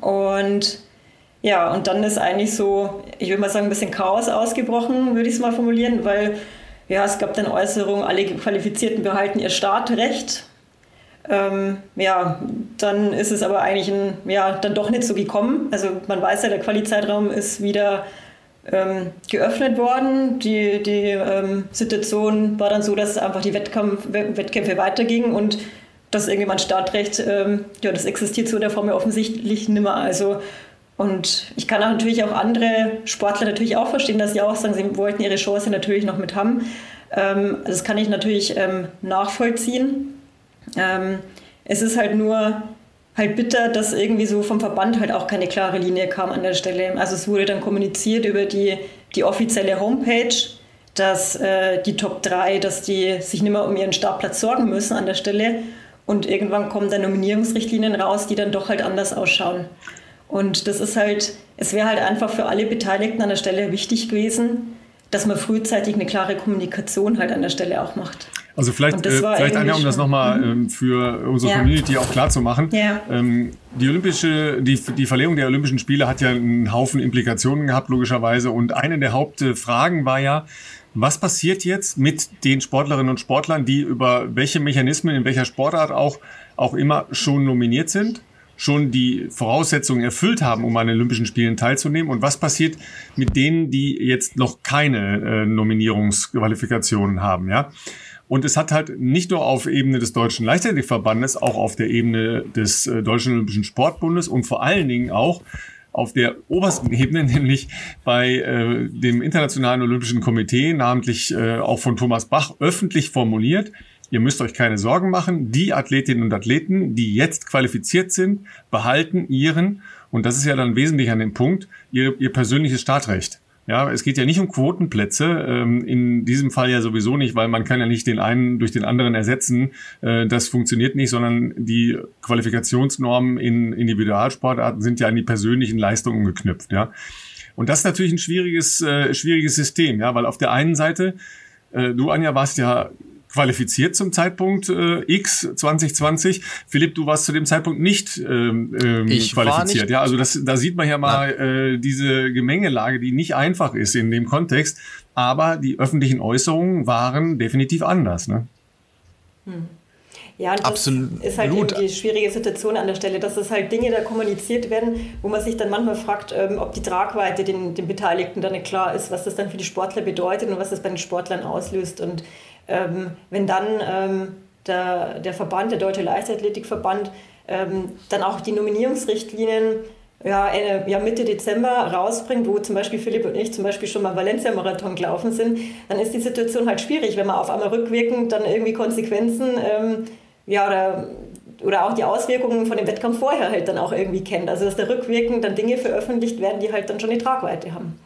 Und ja, und dann ist eigentlich so, ich würde mal sagen, ein bisschen Chaos ausgebrochen, würde ich es mal formulieren, weil ja, es gab dann Äußerungen, alle Qualifizierten behalten ihr Startrecht ähm, ja, dann ist es aber eigentlich ein, ja, dann doch nicht so gekommen. Also man weiß ja, der Quali-Zeitraum ist wieder ähm, geöffnet worden. Die, die ähm, Situation war dann so, dass einfach die Wettkampf, Wettkämpfe weitergingen und das irgendjemand Startrecht, ähm, ja, das existiert so in der Form ja offensichtlich nimmer. Also und ich kann auch natürlich auch andere Sportler natürlich auch verstehen, dass sie auch sagen, sie wollten ihre Chance natürlich noch mit haben. Ähm, das kann ich natürlich ähm, nachvollziehen. Ähm, es ist halt nur halt bitter, dass irgendwie so vom Verband halt auch keine klare Linie kam an der Stelle. Also es wurde dann kommuniziert über die, die offizielle Homepage, dass äh, die Top 3, dass die sich nicht mehr um ihren Startplatz sorgen müssen an der Stelle. Und irgendwann kommen dann Nominierungsrichtlinien raus, die dann doch halt anders ausschauen. Und das ist halt, es wäre halt einfach für alle Beteiligten an der Stelle wichtig gewesen, dass man frühzeitig eine klare Kommunikation halt an der Stelle auch macht. Also vielleicht, äh, vielleicht Anja, um das nochmal mhm. ähm, für unsere ja. Community auch klar zu machen. Ja. Ähm, die olympische, die, die Verlegung der Olympischen Spiele hat ja einen Haufen Implikationen gehabt, logischerweise. Und eine der Hauptfragen war ja, was passiert jetzt mit den Sportlerinnen und Sportlern, die über welche Mechanismen in welcher Sportart auch, auch immer schon nominiert sind? schon die Voraussetzungen erfüllt haben, um an den Olympischen Spielen teilzunehmen? Und was passiert mit denen, die jetzt noch keine äh, Nominierungsqualifikationen haben? Ja. Und es hat halt nicht nur auf Ebene des Deutschen Leichtathletikverbandes, auch auf der Ebene des äh, Deutschen Olympischen Sportbundes und vor allen Dingen auch auf der obersten Ebene, [LAUGHS] nämlich bei äh, dem Internationalen Olympischen Komitee, namentlich äh, auch von Thomas Bach, öffentlich formuliert. Ihr müsst euch keine Sorgen machen. Die Athletinnen und Athleten, die jetzt qualifiziert sind, behalten ihren, und das ist ja dann wesentlich an dem Punkt, ihr, ihr persönliches Startrecht. Ja, es geht ja nicht um Quotenplätze, ähm, in diesem Fall ja sowieso nicht, weil man kann ja nicht den einen durch den anderen ersetzen. Äh, das funktioniert nicht, sondern die Qualifikationsnormen in Individualsportarten sind ja an die persönlichen Leistungen geknüpft. Ja, und das ist natürlich ein schwieriges, äh, schwieriges System, ja, weil auf der einen Seite äh, Du, Anja, warst ja qualifiziert zum Zeitpunkt äh, X 2020. Philipp, du warst zu dem Zeitpunkt nicht ähm, ähm, ich qualifiziert. Nicht ja, also das, da sieht man ja mal äh, diese Gemengelage, die nicht einfach ist in dem Kontext. Aber die öffentlichen Äußerungen waren definitiv anders. Ne? Hm. Ja, und das Absolut. ist halt eben die schwierige Situation an der Stelle, dass es halt Dinge da kommuniziert werden, wo man sich dann manchmal fragt, ähm, ob die Tragweite den, den Beteiligten dann nicht klar ist, was das dann für die Sportler bedeutet und was das bei den Sportlern auslöst. Und ähm, wenn dann ähm, der, der Verband, der Deutsche Leichtathletikverband, ähm, dann auch die Nominierungsrichtlinien ja, äh, ja, Mitte Dezember rausbringt, wo zum Beispiel Philipp und ich zum Beispiel schon mal Valencia-Marathon gelaufen sind, dann ist die Situation halt schwierig, wenn man auf einmal rückwirkend dann irgendwie Konsequenzen ähm, ja, oder, oder auch die Auswirkungen von dem Wettkampf vorher halt dann auch irgendwie kennt. Also dass da rückwirkend dann Dinge veröffentlicht werden, die halt dann schon eine Tragweite haben.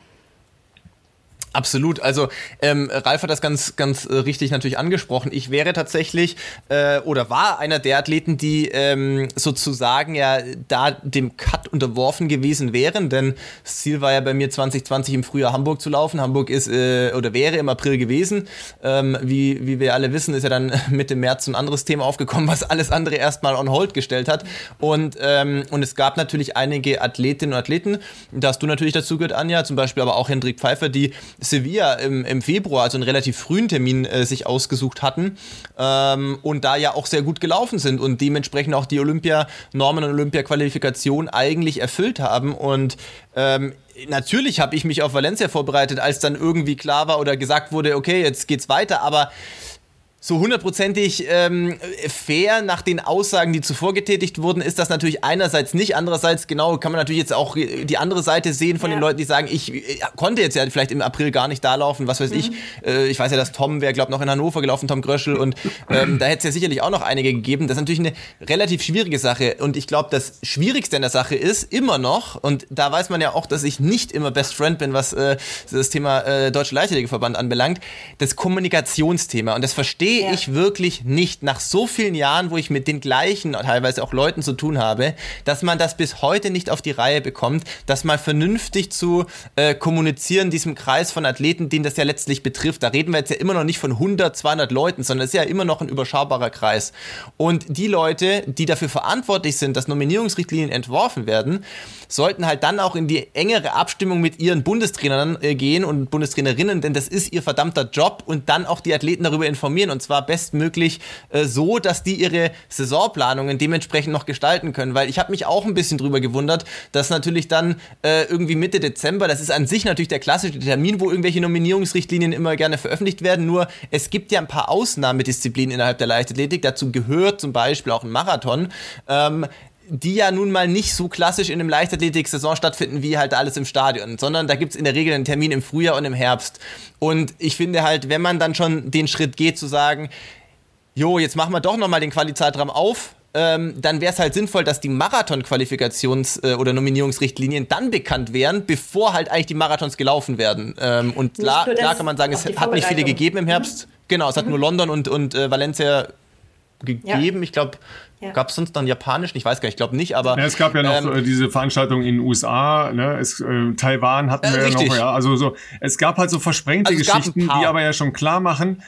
Absolut. Also ähm, Ralf hat das ganz, ganz äh, richtig natürlich angesprochen. Ich wäre tatsächlich äh, oder war einer der Athleten, die ähm, sozusagen ja da dem Cut unterworfen gewesen wären, denn das Ziel war ja bei mir 2020 im Frühjahr Hamburg zu laufen. Hamburg ist äh, oder wäre im April gewesen. Ähm, wie, wie wir alle wissen, ist ja dann [LAUGHS] Mitte März ein anderes Thema aufgekommen, was alles andere erstmal on hold gestellt hat. Und, ähm, und es gab natürlich einige Athletinnen und Athleten, da hast du natürlich dazu gehört, Anja, zum Beispiel aber auch Hendrik Pfeiffer, die Sevilla im, im Februar, also einen relativ frühen Termin, äh, sich ausgesucht hatten ähm, und da ja auch sehr gut gelaufen sind und dementsprechend auch die Olympianormen und Olympia-Qualifikation eigentlich erfüllt haben. Und ähm, natürlich habe ich mich auf Valencia vorbereitet, als dann irgendwie klar war oder gesagt wurde, okay, jetzt geht's weiter, aber so hundertprozentig ähm, fair nach den Aussagen, die zuvor getätigt wurden, ist das natürlich einerseits nicht. Andererseits, genau, kann man natürlich jetzt auch die andere Seite sehen von ja. den Leuten, die sagen, ich äh, konnte jetzt ja vielleicht im April gar nicht da laufen, was weiß mhm. ich. Äh, ich weiß ja, dass Tom wäre, glaube noch in Hannover gelaufen, Tom Gröschel. Und ähm, da hätte es ja sicherlich auch noch einige gegeben. Das ist natürlich eine relativ schwierige Sache. Und ich glaube, das Schwierigste an der Sache ist immer noch, und da weiß man ja auch, dass ich nicht immer Best Friend bin, was äh, das Thema äh, Deutsche Leichtathletikverband anbelangt, das Kommunikationsthema. Und das verstehe verstehe ja. ich wirklich nicht, nach so vielen Jahren, wo ich mit den gleichen, teilweise auch Leuten zu tun habe, dass man das bis heute nicht auf die Reihe bekommt, das mal vernünftig zu äh, kommunizieren, diesem Kreis von Athleten, den das ja letztlich betrifft. Da reden wir jetzt ja immer noch nicht von 100, 200 Leuten, sondern es ist ja immer noch ein überschaubarer Kreis. Und die Leute, die dafür verantwortlich sind, dass Nominierungsrichtlinien entworfen werden, sollten halt dann auch in die engere Abstimmung mit ihren Bundestrainern äh, gehen und Bundestrainerinnen, denn das ist ihr verdammter Job und dann auch die Athleten darüber informieren und zwar bestmöglich äh, so, dass die ihre Saisonplanungen dementsprechend noch gestalten können, weil ich habe mich auch ein bisschen drüber gewundert, dass natürlich dann äh, irgendwie Mitte Dezember, das ist an sich natürlich der klassische Termin, wo irgendwelche Nominierungsrichtlinien immer gerne veröffentlicht werden, nur es gibt ja ein paar Ausnahmedisziplinen innerhalb der Leichtathletik, dazu gehört zum Beispiel auch ein Marathon. Ähm, die ja nun mal nicht so klassisch in einem Leichtathletik-Saison stattfinden wie halt alles im Stadion, sondern da gibt es in der Regel einen Termin im Frühjahr und im Herbst. Und ich finde halt, wenn man dann schon den Schritt geht zu sagen, jo, jetzt machen wir doch nochmal den Quali-Zeitraum auf, ähm, dann wäre es halt sinnvoll, dass die Marathon-Qualifikations- äh, oder Nominierungsrichtlinien dann bekannt wären, bevor halt eigentlich die Marathons gelaufen werden. Ähm, und klar, klar kann man sagen, es hat nicht viele gegeben im Herbst. Mhm. Genau, es hat mhm. nur London und, und äh, Valencia gegeben. Ja. Ich glaube, ja. Gab es sonst dann japanischen? Ich weiß gar nicht, ich glaube nicht, aber. Ja, es gab ja noch ähm, äh, diese Veranstaltung in den USA, ne? Es, äh, Taiwan hatten äh, wir ja noch, ja. Also so, es gab halt so versprengte also Geschichten, die aber ja schon klar machen,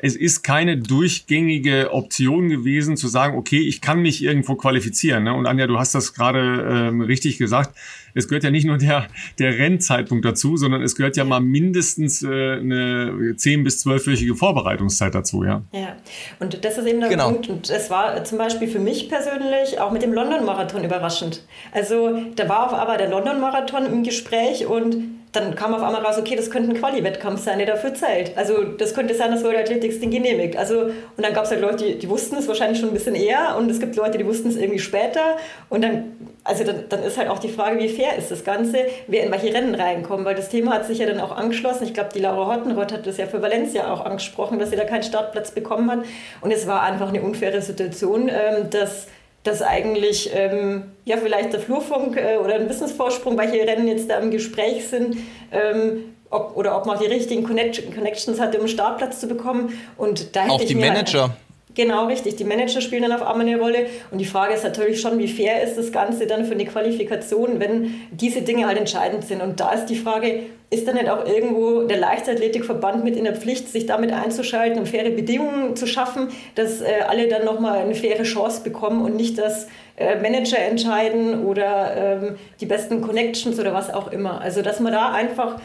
es ist keine durchgängige Option gewesen zu sagen, okay, ich kann mich irgendwo qualifizieren. Ne? Und Anja, du hast das gerade ähm, richtig gesagt. Es gehört ja nicht nur der, der Rennzeitpunkt dazu, sondern es gehört ja mal mindestens äh, eine zehn bis zwölfwöchige Vorbereitungszeit dazu, ja. Ja, und das ist eben der genau. Punkt. Und es war zum Beispiel für mich persönlich auch mit dem London-Marathon überraschend. Also da war auf aber der London-Marathon im Gespräch und dann kam auf einmal raus, okay, das könnte ein Quali-Wettkampf sein, der dafür zählt. Also das könnte sein, dass World Athletics den genehmigt. Also, und dann gab es halt Leute, die, die, wussten es wahrscheinlich schon ein bisschen eher und es gibt Leute, die wussten es irgendwie später. Und dann, also dann, dann ist halt auch die Frage, wie fair ist das Ganze, wer in welche Rennen reinkommt, weil das Thema hat sich ja dann auch angeschlossen. Ich glaube, die Laura Hottenrott hat das ja für Valencia auch angesprochen, dass sie da keinen Startplatz bekommen hat. Und es war einfach eine unfaire Situation, ähm, dass dass eigentlich ähm, ja vielleicht der Flurfunk äh, oder ein Wissensvorsprung, welche Rennen jetzt da im Gespräch sind, ähm, ob, oder ob man die richtigen Connection, Connections hatte, um einen Startplatz zu bekommen. Und da Auch die Manager. Genau, richtig. Die Manager spielen dann auf einmal eine Rolle. Und die Frage ist natürlich schon, wie fair ist das Ganze dann für eine Qualifikation, wenn diese Dinge halt entscheidend sind. Und da ist die Frage, ist dann nicht auch irgendwo der Leichtathletikverband mit in der Pflicht, sich damit einzuschalten, um faire Bedingungen zu schaffen, dass äh, alle dann nochmal eine faire Chance bekommen und nicht, dass äh, Manager entscheiden oder ähm, die besten Connections oder was auch immer. Also, dass man da einfach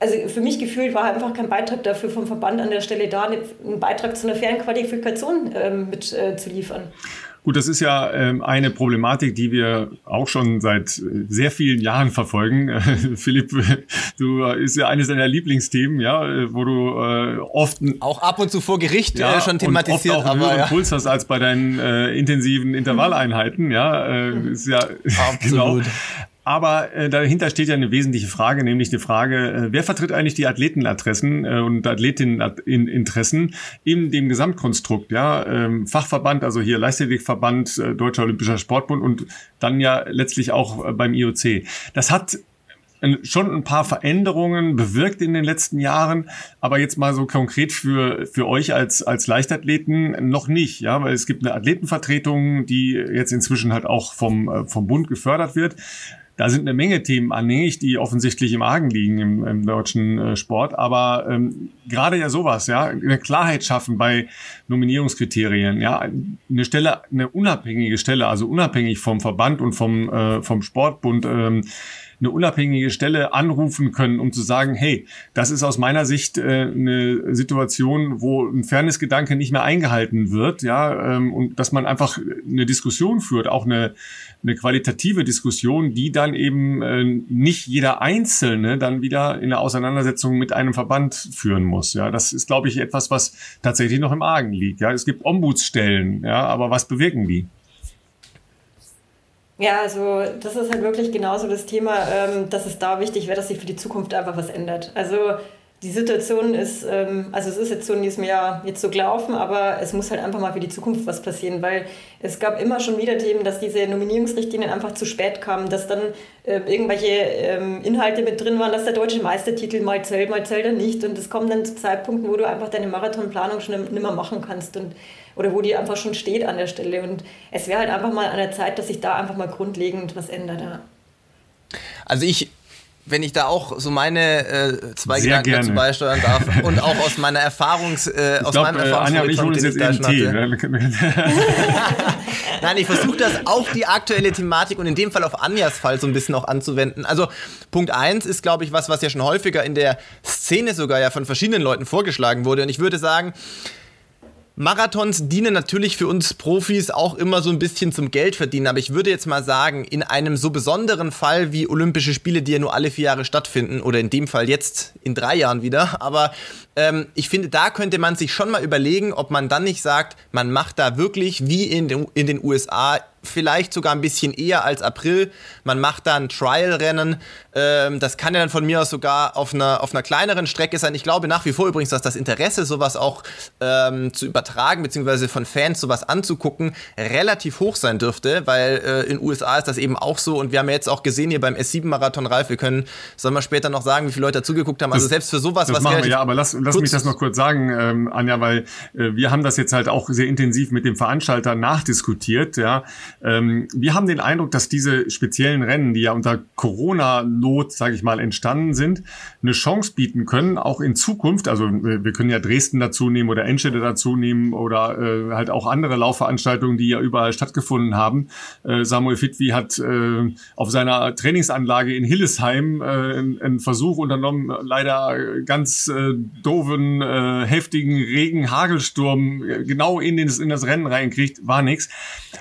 also für mich gefühlt war einfach kein Beitrag dafür vom Verband an der Stelle da, einen Beitrag zu einer fairen Qualifikation ähm, mit äh, zu liefern. Gut, das ist ja ähm, eine Problematik, die wir auch schon seit sehr vielen Jahren verfolgen. Äh, [LAUGHS] Philipp, du äh, ist ja eines deiner Lieblingsthemen, ja, äh, wo du äh, oft auch ab und zu vor Gericht ja, äh, schon thematisiert, und oft auch einen höheren ja. Puls hast als bei deinen äh, intensiven Intervalleinheiten, ja, äh, ist ja Absolut. [LAUGHS] genau. Aber äh, dahinter steht ja eine wesentliche Frage, nämlich die Frage, äh, wer vertritt eigentlich die Athletenadressen äh, und Athletinneninteressen in dem Gesamtkonstrukt, ja, ähm, Fachverband, also hier Leichtathletikverband, äh, Deutscher Olympischer Sportbund und dann ja letztlich auch äh, beim IOC. Das hat schon ein paar Veränderungen bewirkt in den letzten Jahren, aber jetzt mal so konkret für, für euch als, als Leichtathleten noch nicht, ja, weil es gibt eine Athletenvertretung, die jetzt inzwischen halt auch vom, äh, vom Bund gefördert wird da sind eine Menge Themen anhängig, die offensichtlich im Argen liegen im, im deutschen äh, Sport. Aber ähm, gerade ja sowas, ja, eine Klarheit schaffen bei Nominierungskriterien, ja, eine Stelle, eine unabhängige Stelle, also unabhängig vom Verband und vom, äh, vom Sportbund, ähm, eine unabhängige Stelle anrufen können, um zu sagen, hey, das ist aus meiner Sicht äh, eine Situation, wo ein Fairnessgedanke nicht mehr eingehalten wird, ja, ähm, und dass man einfach eine Diskussion führt, auch eine, eine qualitative Diskussion, die dann eben äh, nicht jeder Einzelne dann wieder in der Auseinandersetzung mit einem Verband führen muss. Ja, das ist, glaube ich, etwas, was tatsächlich noch im Argen liegt. Ja, es gibt Ombudsstellen, ja, aber was bewirken die? Ja, also das ist halt wirklich genauso das Thema, ähm, dass es da wichtig wäre, dass sich für die Zukunft einfach was ändert. Also die Situation ist, ähm, also es ist jetzt so in diesem Jahr jetzt so gelaufen, aber es muss halt einfach mal für die Zukunft was passieren, weil es gab immer schon wieder Themen, dass diese Nominierungsrichtlinien einfach zu spät kamen, dass dann äh, irgendwelche ähm, Inhalte mit drin waren, dass der deutsche Meistertitel mal zählt, mal zählt er nicht und es kommt dann zu Zeitpunkten, wo du einfach deine Marathonplanung schon nicht mehr machen kannst und oder wo die einfach schon steht an der Stelle und es wäre halt einfach mal an der Zeit, dass sich da einfach mal grundlegend was ändert. Also ich wenn ich da auch so meine äh, zwei Sehr Gedanken dazu beisteuern darf [LAUGHS] und auch aus meiner Erfahrungs äh, aus glaub, meinem äh, Anja und ich holen uns jetzt in Tee. Ne? [LAUGHS] [LAUGHS] Nein, ich versuche das auf die aktuelle Thematik und in dem Fall auf Anjas Fall so ein bisschen auch anzuwenden. Also Punkt eins ist, glaube ich, was, was ja schon häufiger in der Szene sogar ja von verschiedenen Leuten vorgeschlagen wurde. Und ich würde sagen, Marathons dienen natürlich für uns Profis auch immer so ein bisschen zum Geldverdienen, aber ich würde jetzt mal sagen, in einem so besonderen Fall wie Olympische Spiele, die ja nur alle vier Jahre stattfinden, oder in dem Fall jetzt in drei Jahren wieder, aber ähm, ich finde, da könnte man sich schon mal überlegen, ob man dann nicht sagt, man macht da wirklich wie in den, in den USA vielleicht sogar ein bisschen eher als April. Man macht dann Trial-Rennen. Ähm, das kann ja dann von mir aus sogar auf einer, auf einer kleineren Strecke sein. Ich glaube nach wie vor übrigens, dass das Interesse, sowas auch ähm, zu übertragen, beziehungsweise von Fans sowas anzugucken, relativ hoch sein dürfte, weil äh, in USA ist das eben auch so. Und wir haben ja jetzt auch gesehen hier beim S7-Marathon, Ralf, wir können, sollen wir später noch sagen, wie viele Leute dazugeguckt haben. Also das, selbst für sowas, das was machen wir, ja, aber lass, lass mich das noch kurz sagen, ähm, Anja, weil äh, wir haben das jetzt halt auch sehr intensiv mit dem Veranstalter nachdiskutiert. Ja, ähm, wir haben den Eindruck, dass diese speziellen Rennen, die ja unter Corona-Not, sage ich mal, entstanden sind, eine Chance bieten können, auch in Zukunft. Also wir können ja Dresden dazu nehmen oder Enschede dazu nehmen oder äh, halt auch andere Laufveranstaltungen, die ja überall stattgefunden haben. Äh, Samuel Fitwi hat äh, auf seiner Trainingsanlage in Hillesheim äh, einen Versuch unternommen, leider ganz äh, doofen, äh, heftigen Regen, Hagelsturm äh, genau in, den, in das Rennen reinkriegt, war nix.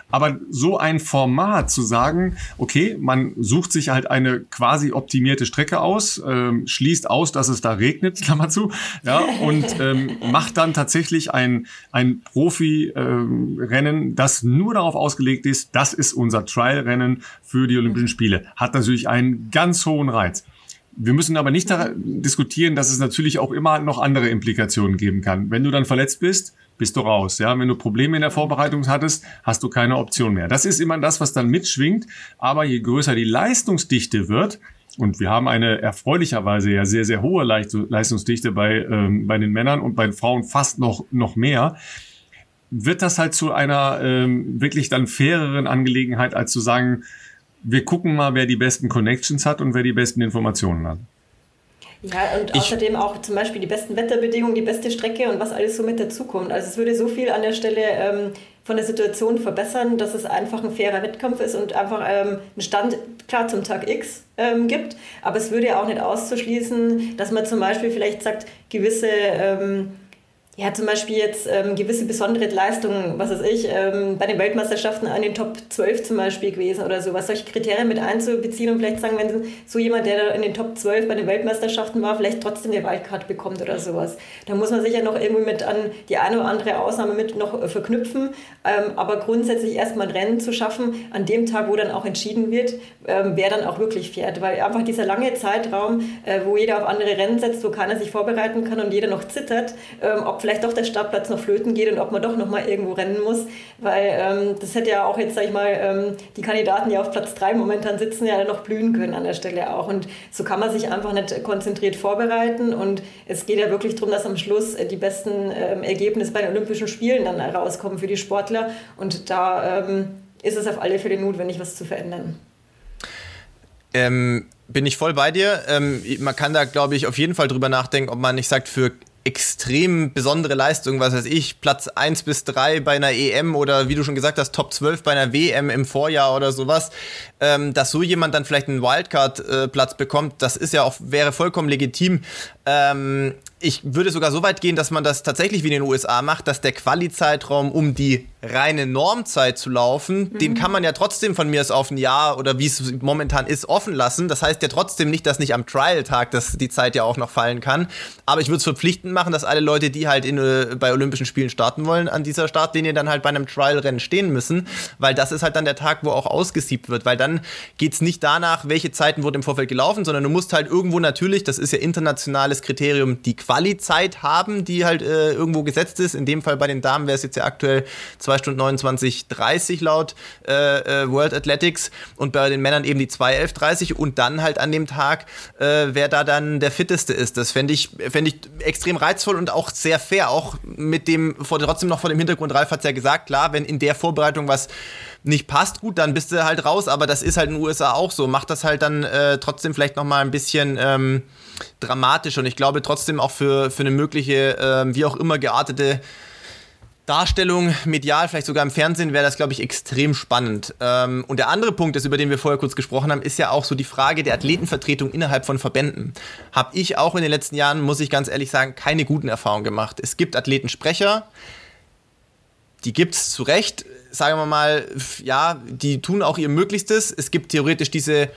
Aber so ein Format zu sagen, okay, man sucht sich halt eine quasi optimierte Strecke aus, ähm, schließt aus, dass es da regnet, [LAUGHS] Klammer zu, ja, und ähm, macht dann tatsächlich ein, ein Profi-Rennen, ähm, das nur darauf ausgelegt ist, das ist unser Trial-Rennen für die Olympischen Spiele. Hat natürlich einen ganz hohen Reiz. Wir müssen aber nicht diskutieren, dass es natürlich auch immer noch andere Implikationen geben kann. Wenn du dann verletzt bist, bist du raus. Ja, wenn du Probleme in der Vorbereitung hattest, hast du keine Option mehr. Das ist immer das, was dann mitschwingt. Aber je größer die Leistungsdichte wird, und wir haben eine erfreulicherweise ja sehr, sehr hohe Leistungsdichte bei, ähm, bei den Männern und bei den Frauen fast noch, noch mehr, wird das halt zu einer ähm, wirklich dann faireren Angelegenheit, als zu sagen, wir gucken mal, wer die besten Connections hat und wer die besten Informationen hat. Ja, und ich außerdem auch zum Beispiel die besten Wetterbedingungen, die beste Strecke und was alles so mit dazukommt. Also es würde so viel an der Stelle ähm, von der Situation verbessern, dass es einfach ein fairer Wettkampf ist und einfach ähm, einen Stand, klar, zum Tag X ähm, gibt. Aber es würde ja auch nicht auszuschließen, dass man zum Beispiel vielleicht sagt, gewisse... Ähm, ja, zum Beispiel jetzt ähm, gewisse besondere Leistungen, was weiß ich, ähm, bei den Weltmeisterschaften an den Top 12 zum Beispiel gewesen oder sowas, solche Kriterien mit einzubeziehen und vielleicht sagen, wenn so jemand, der in den Top 12 bei den Weltmeisterschaften war, vielleicht trotzdem eine Wildcard bekommt oder sowas. Da muss man sich ja noch irgendwie mit an die eine oder andere Ausnahme mit noch äh, verknüpfen, ähm, aber grundsätzlich erstmal ein Rennen zu schaffen, an dem Tag, wo dann auch entschieden wird, ähm, wer dann auch wirklich fährt, weil einfach dieser lange Zeitraum, äh, wo jeder auf andere Rennen setzt, wo keiner sich vorbereiten kann und jeder noch zittert, ähm, ob vielleicht doch der Startplatz noch flöten geht und ob man doch noch mal irgendwo rennen muss, weil ähm, das hätte ja auch jetzt, sag ich mal, ähm, die Kandidaten, die auf Platz 3 momentan sitzen, ja noch blühen können an der Stelle auch und so kann man sich einfach nicht konzentriert vorbereiten und es geht ja wirklich darum, dass am Schluss äh, die besten ähm, Ergebnisse bei den Olympischen Spielen dann rauskommen für die Sportler und da ähm, ist es auf alle Fälle notwendig, was zu verändern. Ähm, bin ich voll bei dir. Ähm, man kann da, glaube ich, auf jeden Fall drüber nachdenken, ob man nicht sagt, für extrem besondere Leistung, was weiß ich, Platz 1 bis 3 bei einer EM oder wie du schon gesagt hast, Top 12 bei einer WM im Vorjahr oder sowas, ähm, dass so jemand dann vielleicht einen Wildcard-Platz äh, bekommt, das ist ja auch, wäre vollkommen legitim. Ähm, ich würde sogar so weit gehen, dass man das tatsächlich wie in den USA macht, dass der Quali-Zeitraum, um die reine Normzeit zu laufen, mhm. den kann man ja trotzdem von mir aus auf ein Jahr oder wie es momentan ist, offen lassen. Das heißt ja trotzdem nicht, dass nicht am Trial-Tag die Zeit ja auch noch fallen kann. Aber ich würde es verpflichtend machen, dass alle Leute, die halt in, äh, bei Olympischen Spielen starten wollen, an dieser Startlinie dann halt bei einem Trial-Rennen stehen müssen, weil das ist halt dann der Tag, wo auch ausgesiebt wird, weil dann geht es nicht danach, welche Zeiten wurden im Vorfeld gelaufen, sondern du musst halt irgendwo natürlich, das ist ja internationales Kriterium, die Quali-Zeit haben, die halt äh, irgendwo gesetzt ist. In dem Fall bei den Damen wäre es jetzt ja aktuell 2 Stunden 29, 30 laut äh, äh, World Athletics und bei den Männern eben die 2 11, 30 und dann halt an dem Tag, äh, wer da dann der fitteste ist. Das fände ich, fänd ich extrem reizvoll und auch sehr fair, auch mit dem, vor, trotzdem noch vor dem Hintergrund, Ralf hat es ja gesagt, klar, wenn in der Vorbereitung was nicht passt, gut, dann bist du halt raus, aber das ist halt in den USA auch so. Macht das halt dann äh, trotzdem vielleicht nochmal ein bisschen ähm, dramatisch und ich glaube trotzdem auch für, für eine mögliche, äh, wie auch immer geartete Darstellung medial, vielleicht sogar im Fernsehen, wäre das, glaube ich, extrem spannend. Ähm, und der andere Punkt, ist, über den wir vorher kurz gesprochen haben, ist ja auch so die Frage der Athletenvertretung innerhalb von Verbänden. Habe ich auch in den letzten Jahren, muss ich ganz ehrlich sagen, keine guten Erfahrungen gemacht. Es gibt Athletensprecher, die gibt es zu Recht, sagen wir mal, ja, die tun auch ihr Möglichstes. Es gibt theoretisch diese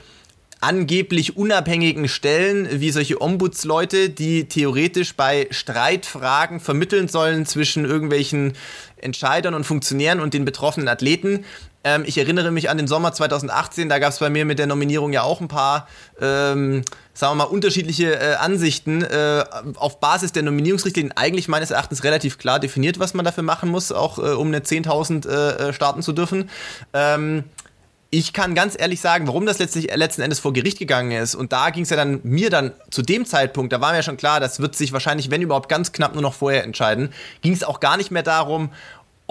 angeblich unabhängigen Stellen wie solche Ombudsleute, die theoretisch bei Streitfragen vermitteln sollen zwischen irgendwelchen Entscheidern und Funktionären und den betroffenen Athleten. Ähm, ich erinnere mich an den Sommer 2018, da gab es bei mir mit der Nominierung ja auch ein paar, ähm, sagen wir mal, unterschiedliche äh, Ansichten. Äh, auf Basis der Nominierungsrichtlinien eigentlich meines Erachtens relativ klar definiert, was man dafür machen muss, auch äh, um eine 10.000 äh, äh, starten zu dürfen. Ähm, ich kann ganz ehrlich sagen, warum das letztlich, letzten Endes vor Gericht gegangen ist. Und da ging es ja dann mir dann zu dem Zeitpunkt, da war mir schon klar, das wird sich wahrscheinlich, wenn überhaupt, ganz knapp nur noch vorher entscheiden. Ging es auch gar nicht mehr darum,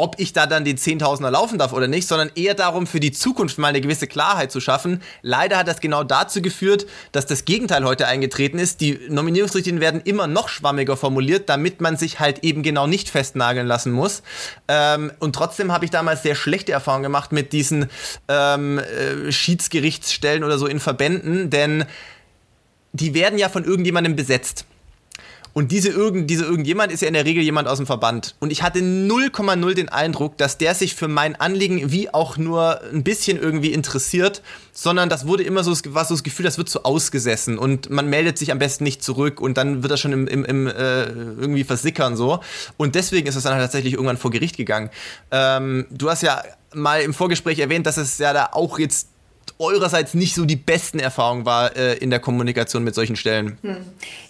ob ich da dann den Zehntausender laufen darf oder nicht, sondern eher darum, für die Zukunft mal eine gewisse Klarheit zu schaffen. Leider hat das genau dazu geführt, dass das Gegenteil heute eingetreten ist. Die Nominierungsrichtlinien werden immer noch schwammiger formuliert, damit man sich halt eben genau nicht festnageln lassen muss. Ähm, und trotzdem habe ich damals sehr schlechte Erfahrungen gemacht mit diesen ähm, äh, Schiedsgerichtsstellen oder so in Verbänden, denn die werden ja von irgendjemandem besetzt. Und diese, irgend, diese irgendjemand ist ja in der Regel jemand aus dem Verband. Und ich hatte 0,0 den Eindruck, dass der sich für mein Anliegen wie auch nur ein bisschen irgendwie interessiert, sondern das wurde immer so, war so das Gefühl, das wird so ausgesessen und man meldet sich am besten nicht zurück und dann wird das schon im, im, im äh, irgendwie versickern so. Und deswegen ist es dann halt tatsächlich irgendwann vor Gericht gegangen. Ähm, du hast ja mal im Vorgespräch erwähnt, dass es ja da auch jetzt eurerseits nicht so die besten Erfahrungen war äh, in der Kommunikation mit solchen Stellen. Hm.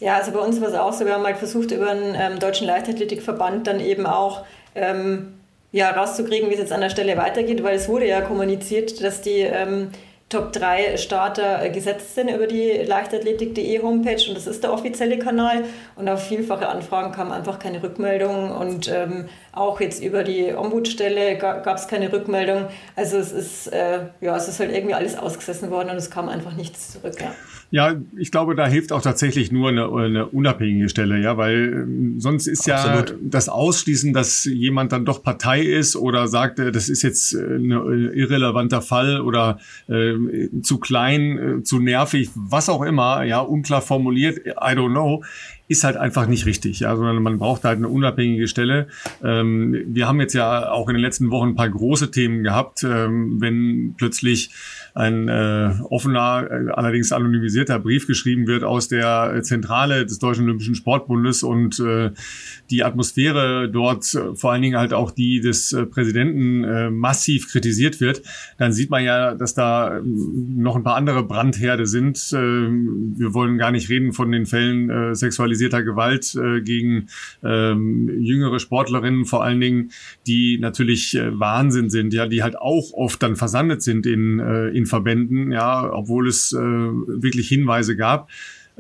Ja, also bei uns war es auch so, wir haben halt versucht, über den ähm, Deutschen Leichtathletikverband dann eben auch ähm, ja, rauszukriegen, wie es jetzt an der Stelle weitergeht, weil es wurde ja kommuniziert, dass die ähm, Top 3 Starter äh, gesetzt sind über die leichtathletik.de Homepage und das ist der offizielle Kanal. Und auf vielfache Anfragen kam einfach keine Rückmeldung und ähm, auch jetzt über die Ombudsstelle gab es keine Rückmeldung. Also es ist, äh, ja, es ist halt irgendwie alles ausgesessen worden und es kam einfach nichts zurück. Ja. Ja, ich glaube, da hilft auch tatsächlich nur eine, eine unabhängige Stelle, ja, weil äh, sonst ist Absolut. ja das Ausschließen, dass jemand dann doch Partei ist oder sagt, äh, das ist jetzt äh, ein irrelevanter Fall oder äh, zu klein, äh, zu nervig, was auch immer, ja, unklar formuliert, I don't know ist halt einfach nicht richtig, ja, sondern man braucht halt eine unabhängige Stelle. Ähm, wir haben jetzt ja auch in den letzten Wochen ein paar große Themen gehabt, ähm, wenn plötzlich ein äh, offener, äh, allerdings anonymisierter Brief geschrieben wird aus der Zentrale des Deutschen Olympischen Sportbundes und äh, die Atmosphäre dort, äh, vor allen Dingen halt auch die des äh, Präsidenten, äh, massiv kritisiert wird, dann sieht man ja, dass da noch ein paar andere Brandherde sind. Äh, wir wollen gar nicht reden von den Fällen äh, sexualisierter Gewalt äh, gegen äh, jüngere Sportlerinnen, vor allen Dingen, die natürlich äh, Wahnsinn sind, ja, die halt auch oft dann versandet sind in, äh, in Verbänden, ja, obwohl es äh, wirklich Hinweise gab.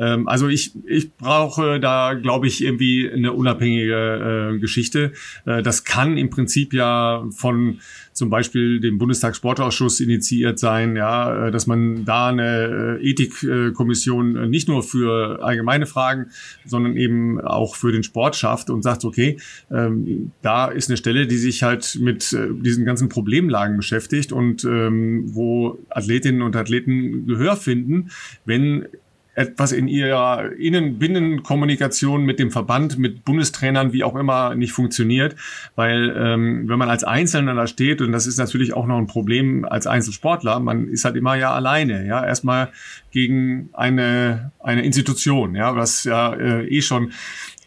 Ähm, also ich, ich brauche da, glaube ich, irgendwie eine unabhängige äh, Geschichte. Äh, das kann im Prinzip ja von zum Beispiel dem Bundestagssportausschuss initiiert sein, ja, äh, dass man da eine äh, Ethikkommission äh, nicht nur für allgemeine Fragen, sondern eben auch für den Sport schafft und sagt, okay, ähm, da ist eine Stelle, die sich halt mit diesen ganzen Problemlagen beschäftigt und ähm, wo Athletinnen und Athleten Gehör finden, wenn etwas in ihrer Innen-Binnenkommunikation mit dem Verband, mit Bundestrainern, wie auch immer, nicht funktioniert. Weil ähm, wenn man als Einzelner da steht, und das ist natürlich auch noch ein Problem als Einzelsportler, man ist halt immer ja alleine, ja, erstmal gegen eine, eine Institution, ja, was ja äh, eh schon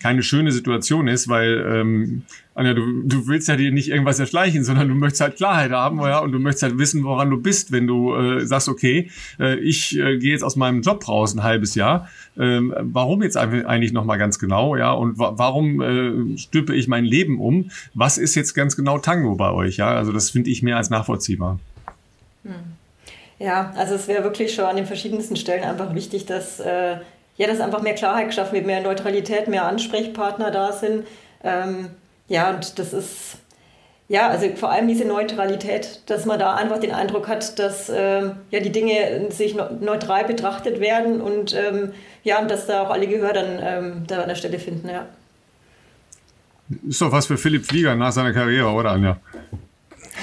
keine schöne Situation ist, weil ähm, Anja, du, du willst ja dir nicht irgendwas erschleichen, sondern du möchtest halt Klarheit haben, ja, und du möchtest halt wissen, woran du bist, wenn du äh, sagst, okay, äh, ich äh, gehe jetzt aus meinem Job raus ein halbes Jahr. Ähm, warum jetzt eigentlich noch mal ganz genau, ja, und wa warum äh, stülpe ich mein Leben um? Was ist jetzt ganz genau Tango bei euch, ja? Also das finde ich mehr als nachvollziehbar. Hm. Ja, also es wäre wirklich schon an den verschiedensten Stellen einfach wichtig, dass äh, ja, dass einfach mehr Klarheit geschaffen wird, mehr Neutralität, mehr Ansprechpartner da sind. Ähm, ja, und das ist, ja, also vor allem diese Neutralität, dass man da einfach den Eindruck hat, dass äh, ja, die Dinge sich neutral betrachtet werden und ähm, ja, und dass da auch alle Gehör dann ähm, da an der Stelle finden, ja. Ist doch was für Philipp Flieger nach seiner Karriere, oder Anja?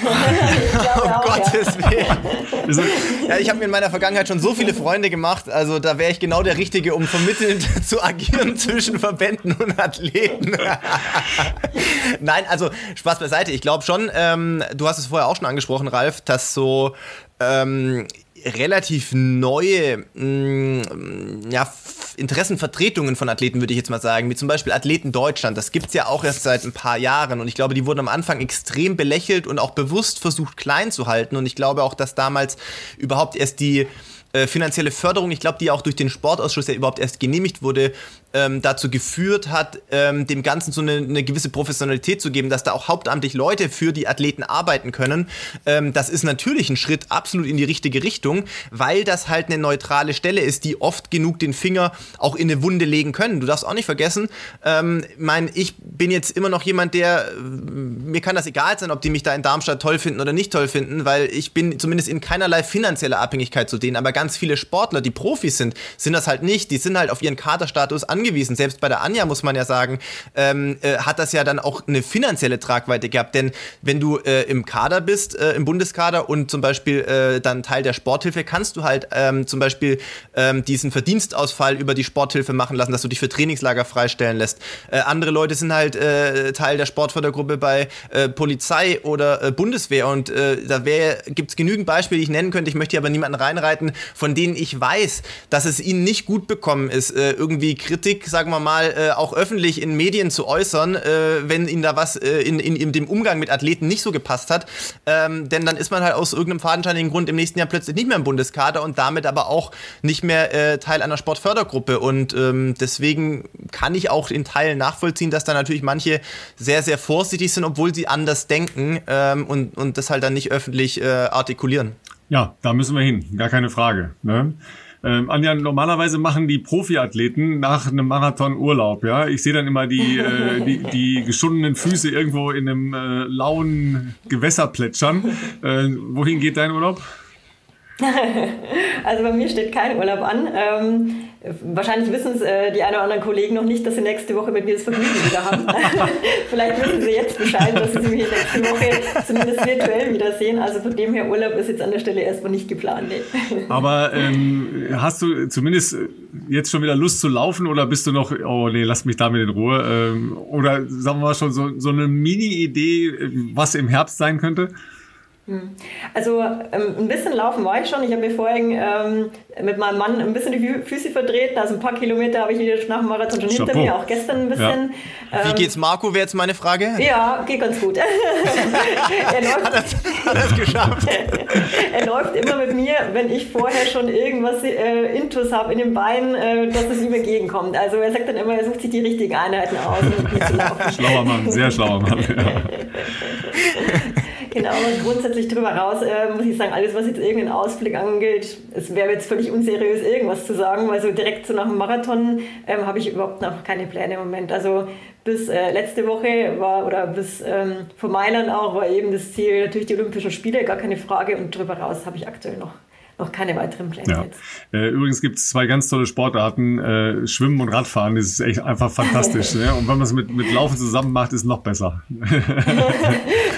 [LAUGHS] um auch, Gottes ja. Willen. Ja, ich habe mir in meiner Vergangenheit schon so viele Freunde gemacht, also da wäre ich genau der Richtige, um vermittelnd [LAUGHS] zu agieren [LAUGHS] zwischen Verbänden und Athleten. Nein, also Spaß beiseite. Ich glaube schon, ähm, du hast es vorher auch schon angesprochen, Ralf, dass so ähm, relativ neue mh, mm, ja, Interessenvertretungen von Athleten, würde ich jetzt mal sagen, wie zum Beispiel Athleten Deutschland. Das gibt es ja auch erst seit ein paar Jahren und ich glaube, die wurden am Anfang extrem belächelt und auch bewusst versucht klein zu halten und ich glaube auch, dass damals überhaupt erst die äh, finanzielle Förderung, ich glaube, die auch durch den Sportausschuss ja überhaupt erst genehmigt wurde, ähm, dazu geführt hat, ähm, dem Ganzen so eine, eine, gewisse Professionalität zu geben, dass da auch hauptamtlich Leute für die Athleten arbeiten können. Ähm, das ist natürlich ein Schritt absolut in die richtige Richtung, weil das halt eine neutrale Stelle ist, die oft genug den Finger auch in eine Wunde legen können. Du darfst auch nicht vergessen, ähm, mein, ich bin jetzt immer noch jemand, der, äh, mir kann das egal sein, ob die mich da in Darmstadt toll finden oder nicht toll finden, weil ich bin zumindest in keinerlei finanzieller Abhängigkeit zu denen. Aber ganz viele Sportler, die Profis sind, sind das halt nicht. Die sind halt auf ihren Kaderstatus angewiesen angewiesen. Selbst bei der Anja muss man ja sagen, ähm, äh, hat das ja dann auch eine finanzielle Tragweite gehabt. Denn wenn du äh, im Kader bist, äh, im Bundeskader und zum Beispiel äh, dann Teil der Sporthilfe, kannst du halt ähm, zum Beispiel ähm, diesen Verdienstausfall über die Sporthilfe machen lassen, dass du dich für Trainingslager freistellen lässt. Äh, andere Leute sind halt äh, Teil der Sportfördergruppe bei Polizei oder Bundeswehr und da gibt es genügend Beispiele, die ich nennen könnte. Ich möchte hier aber niemanden reinreiten, von denen ich weiß, dass es ihnen nicht gut bekommen ist, irgendwie Kritik Kritik, sagen wir mal, äh, auch öffentlich in Medien zu äußern, äh, wenn ihnen da was äh, in, in, in, dem Umgang mit Athleten nicht so gepasst hat. Ähm, denn dann ist man halt aus irgendeinem fadenscheinigen Grund im nächsten Jahr plötzlich nicht mehr im Bundeskader und damit aber auch nicht mehr äh, Teil einer Sportfördergruppe. Und ähm, deswegen kann ich auch in Teilen nachvollziehen, dass da natürlich manche sehr, sehr vorsichtig sind, obwohl sie anders denken ähm, und, und das halt dann nicht öffentlich äh, artikulieren. Ja, da müssen wir hin, gar keine Frage. Ne? Ähm, Anja, normalerweise machen die Profiathleten nach einem Marathon Urlaub. Ja, ich sehe dann immer die, äh, die, [LAUGHS] die geschundenen Füße irgendwo in einem äh, lauen Gewässer plätschern. Äh, wohin geht dein Urlaub? [LAUGHS] also bei mir steht kein Urlaub an. Ähm, wahrscheinlich wissen es äh, die ein oder anderen Kollegen noch nicht, dass sie nächste Woche mit mir das Vergnügen wieder haben. [LAUGHS] Vielleicht wissen sie jetzt Bescheid, dass sie mich nächste Woche zumindest virtuell wiedersehen. Also von dem her Urlaub ist jetzt an der Stelle erstmal nicht geplant. Nee. Aber ähm, hast du zumindest jetzt schon wieder Lust zu laufen oder bist du noch, oh nee, lass mich damit in Ruhe? Ähm, oder sagen wir mal schon so, so eine Mini-Idee, was im Herbst sein könnte? Hm. Also ähm, ein bisschen laufen war ich schon. Ich habe mir vorhin ähm, mit meinem Mann ein bisschen die Füße verdreht. Also ein paar Kilometer habe ich wieder nach dem Marathon schon Chapeau. hinter mir, auch gestern ein bisschen. Ja. Wie ähm, geht's Marco, wäre jetzt meine Frage? Ja, geht ganz gut. [LAUGHS] er läuft, hat, er, hat es geschafft? [LAUGHS] er läuft immer mit mir, wenn ich vorher schon irgendwas äh, Intus habe in den Beinen, äh, dass es ihm entgegenkommt. Also er sagt dann immer, er sucht sich die richtigen Einheiten aus, um. Schlauer Mann, sehr schlauer Mann. Ja. [LAUGHS] Genau, grundsätzlich drüber raus äh, muss ich sagen, alles, was jetzt irgendeinen Ausblick angeht, es wäre jetzt völlig unseriös, irgendwas zu sagen, weil so direkt so nach dem Marathon ähm, habe ich überhaupt noch keine Pläne im Moment. Also bis äh, letzte Woche war, oder bis ähm, vor Mailand auch, war eben das Ziel natürlich die Olympischen Spiele, gar keine Frage. Und drüber raus habe ich aktuell noch noch keine weiteren Pläne ja. jetzt. Äh, übrigens gibt es zwei ganz tolle Sportarten, äh, Schwimmen und Radfahren, das ist echt einfach fantastisch. [LAUGHS] ne? Und wenn man es mit, mit Laufen zusammen macht, ist es noch besser. [LAUGHS]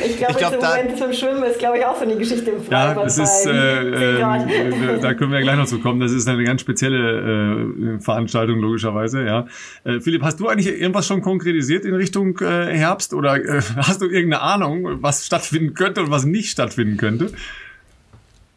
ich glaube, glaub, im Moment zum Schwimmen ist, glaube ich, auch so eine Geschichte im Freibad. Ja, das ist, äh, äh, da können wir gleich noch zu kommen. Das ist eine ganz spezielle äh, Veranstaltung, logischerweise. Ja. Äh, Philipp, hast du eigentlich irgendwas schon konkretisiert in Richtung äh, Herbst oder äh, [LAUGHS] hast du irgendeine Ahnung, was stattfinden könnte und was nicht stattfinden könnte?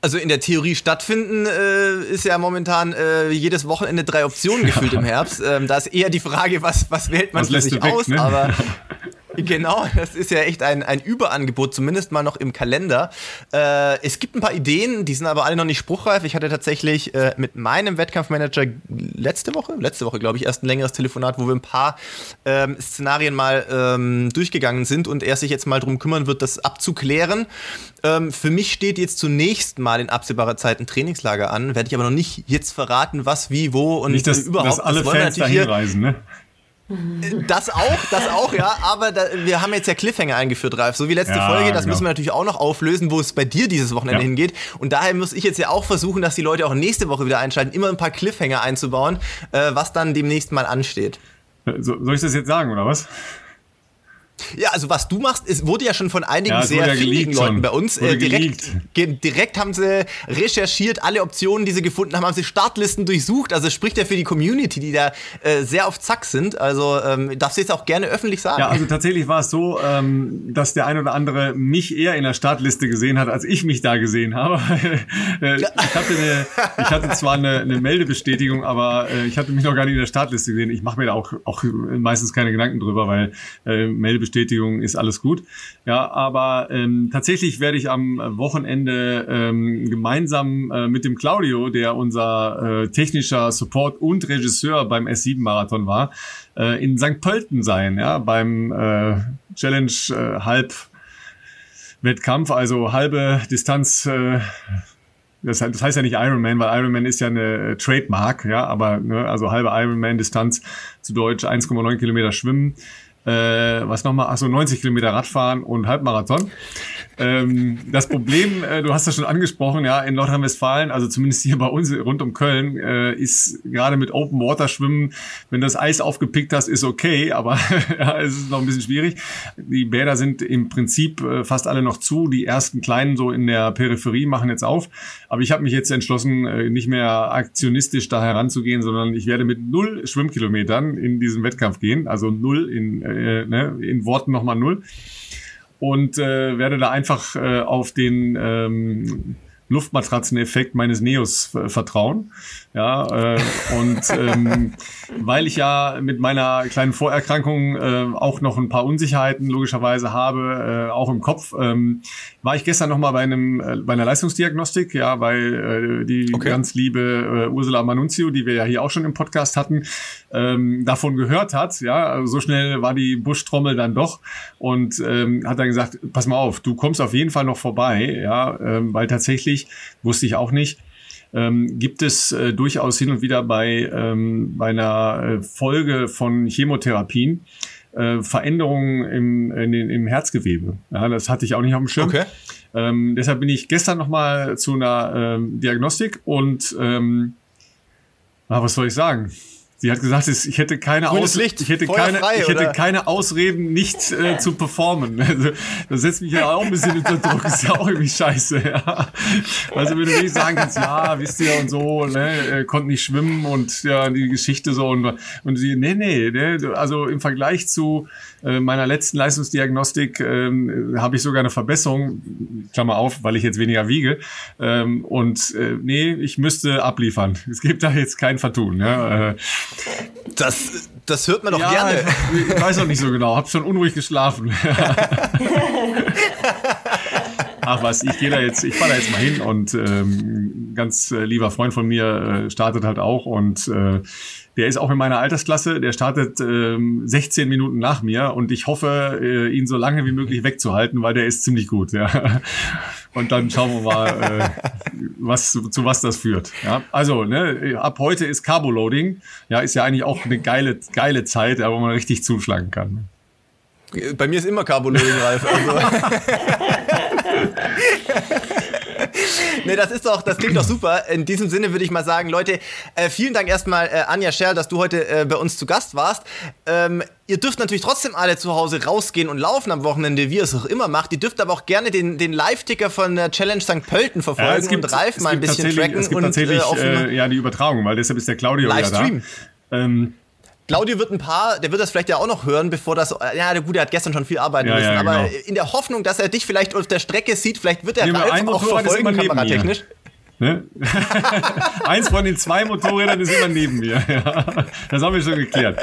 Also in der Theorie stattfinden äh, ist ja momentan äh, jedes Wochenende drei Optionen [LAUGHS] gefühlt ja. im Herbst. Ähm, da ist eher die Frage, was, was wählt man was für sich weg, aus, ne? aber [LAUGHS] Genau, das ist ja echt ein, ein Überangebot, zumindest mal noch im Kalender. Äh, es gibt ein paar Ideen, die sind aber alle noch nicht spruchreif. Ich hatte tatsächlich äh, mit meinem Wettkampfmanager letzte Woche, letzte Woche glaube ich, erst ein längeres Telefonat, wo wir ein paar ähm, Szenarien mal ähm, durchgegangen sind und er sich jetzt mal darum kümmern wird, das abzuklären. Ähm, für mich steht jetzt zunächst mal in absehbarer Zeit ein Trainingslager an, werde ich aber noch nicht jetzt verraten, was, wie, wo und nicht, dass, überhaupt. Dass alle das Fans dahin reisen, ne? Das auch, das auch, ja. Aber da, wir haben jetzt ja Cliffhanger eingeführt, Ralf. So wie letzte ja, Folge, das genau. müssen wir natürlich auch noch auflösen, wo es bei dir dieses Wochenende ja. hingeht. Und daher muss ich jetzt ja auch versuchen, dass die Leute auch nächste Woche wieder einschalten, immer ein paar Cliffhanger einzubauen, äh, was dann demnächst mal ansteht. So, soll ich das jetzt sagen, oder was? Ja, also was du machst, es wurde ja schon von einigen ja, sehr findigen Leuten schon. bei uns äh, direkt, direkt haben sie recherchiert, alle Optionen, die sie gefunden haben, haben sie Startlisten durchsucht. Also spricht ja für die Community, die da äh, sehr auf Zack sind. Also ähm, darfst du jetzt auch gerne öffentlich sagen. Ja, also tatsächlich war es so, ähm, dass der ein oder andere mich eher in der Startliste gesehen hat, als ich mich da gesehen habe. [LAUGHS] Äh, ich, hatte eine, ich hatte zwar eine, eine Meldebestätigung, aber äh, ich hatte mich noch gar nicht in der Startliste gesehen. Ich mache mir da auch, auch meistens keine Gedanken drüber, weil äh, Meldebestätigung Bestätigung ist alles gut. Ja, aber ähm, tatsächlich werde ich am Wochenende ähm, gemeinsam äh, mit dem Claudio, der unser äh, technischer Support und Regisseur beim S7-Marathon war, äh, in St. Pölten sein, ja, beim äh, Challenge äh, Halb Wettkampf, also halbe Distanz. Äh, das, heißt ja nicht Ironman, weil Ironman ist ja eine äh, Trademark, ja, aber ne, also halbe Ironman-Distanz zu Deutsch 1,9 Kilometer schwimmen, äh, was nochmal, achso, 90 Kilometer Radfahren und Halbmarathon. Ähm, das Problem, äh, du hast das schon angesprochen, ja, in Nordrhein-Westfalen, also zumindest hier bei uns rund um Köln, äh, ist gerade mit Open Water Schwimmen, wenn du das Eis aufgepickt hast, ist okay, aber [LAUGHS] ja, es ist noch ein bisschen schwierig. Die Bäder sind im Prinzip äh, fast alle noch zu. Die ersten kleinen so in der Peripherie machen jetzt auf. Aber ich habe mich jetzt entschlossen, äh, nicht mehr aktionistisch da heranzugehen, sondern ich werde mit null Schwimmkilometern in diesen Wettkampf gehen. Also null in, äh, ne, in Worten nochmal null und äh, werde da einfach äh, auf den ähm, Luftmatratzeneffekt meines Neos äh, vertrauen. Ja, äh, und ähm, [LAUGHS] weil ich ja mit meiner kleinen Vorerkrankung äh, auch noch ein paar Unsicherheiten logischerweise habe, äh, auch im Kopf, ähm, war ich gestern noch mal bei einem äh, bei einer Leistungsdiagnostik, ja, weil äh, die okay. ganz liebe äh, Ursula Manunzio, die wir ja hier auch schon im Podcast hatten, ähm, davon gehört hat. Ja, also so schnell war die Buschtrommel dann doch und ähm, hat dann gesagt, pass mal auf, du kommst auf jeden Fall noch vorbei, ja, ähm, weil tatsächlich wusste ich auch nicht ähm, gibt es äh, durchaus hin und wieder bei, ähm, bei einer äh, Folge von Chemotherapien äh, Veränderungen im, in den, im Herzgewebe. Ja, das hatte ich auch nicht auf dem Schirm. Okay. Ähm, deshalb bin ich gestern nochmal zu einer ähm, Diagnostik und ähm, na, was soll ich sagen? Sie hat gesagt, ich hätte keine, Aus Licht, ich hätte keine, frei, ich hätte keine Ausreden, nicht äh, zu performen. [LAUGHS] Also, das setzt mich ja auch ein bisschen unter Druck. Ist ja auch irgendwie scheiße. Ja. Also wenn du wirklich sagen kannst, ja, wisst ihr und so, ne, konnte nicht schwimmen und ja die Geschichte so und und sie, nee, nee, ne, also im Vergleich zu äh, meiner letzten Leistungsdiagnostik ähm, habe ich sogar eine Verbesserung, Klammer auf, weil ich jetzt weniger wiege. Ähm, und äh, nee, ich müsste abliefern. Es gibt da jetzt kein Vertun. Ja. Äh, das, das hört man doch ja, gerne. Ich, weiß auch nicht so genau, hab schon unruhig geschlafen. [LAUGHS] Ach was, ich gehe da jetzt, ich fahre da jetzt mal hin und ähm, ganz äh, lieber Freund von mir äh, startet halt auch und äh, der ist auch in meiner Altersklasse, der startet ähm, 16 Minuten nach mir und ich hoffe, äh, ihn so lange wie möglich wegzuhalten, weil der ist ziemlich gut, ja. Und dann schauen wir mal, äh, was, zu was das führt. Ja, also, ne, ab heute ist Carboloading. Ja, ist ja eigentlich auch eine geile, geile Zeit, wo man richtig zuschlagen kann. Bei mir ist immer Carboloading, Ralf. Also. [LAUGHS] nee, das ist doch, das klingt doch super. In diesem Sinne würde ich mal sagen, Leute, äh, vielen Dank erstmal, äh, Anja Scherl, dass du heute äh, bei uns zu Gast warst. Ähm, ihr dürft natürlich trotzdem alle zu Hause rausgehen und laufen am Wochenende, wie ihr es auch immer macht. Ihr dürft aber auch gerne den, den Live-Ticker von der Challenge St. Pölten verfolgen ja, gibt, und Ralf mal ein bisschen tracken. Es gibt und, tatsächlich äh, ja, die Übertragung, weil deshalb ist der Claudio ja da. Ähm, Claudio wird ein paar, der wird das vielleicht ja auch noch hören, bevor das. Ja, der Gute hat gestern schon viel arbeiten ja, müssen, ja, aber genau. in der Hoffnung, dass er dich vielleicht auf der Strecke sieht, vielleicht wird er Ralf auch verfolgen, kameratechnisch. Ne? [LAUGHS] Eins von den zwei Motorrädern ist immer neben mir. [LAUGHS] Ja. Das haben wir schon geklärt.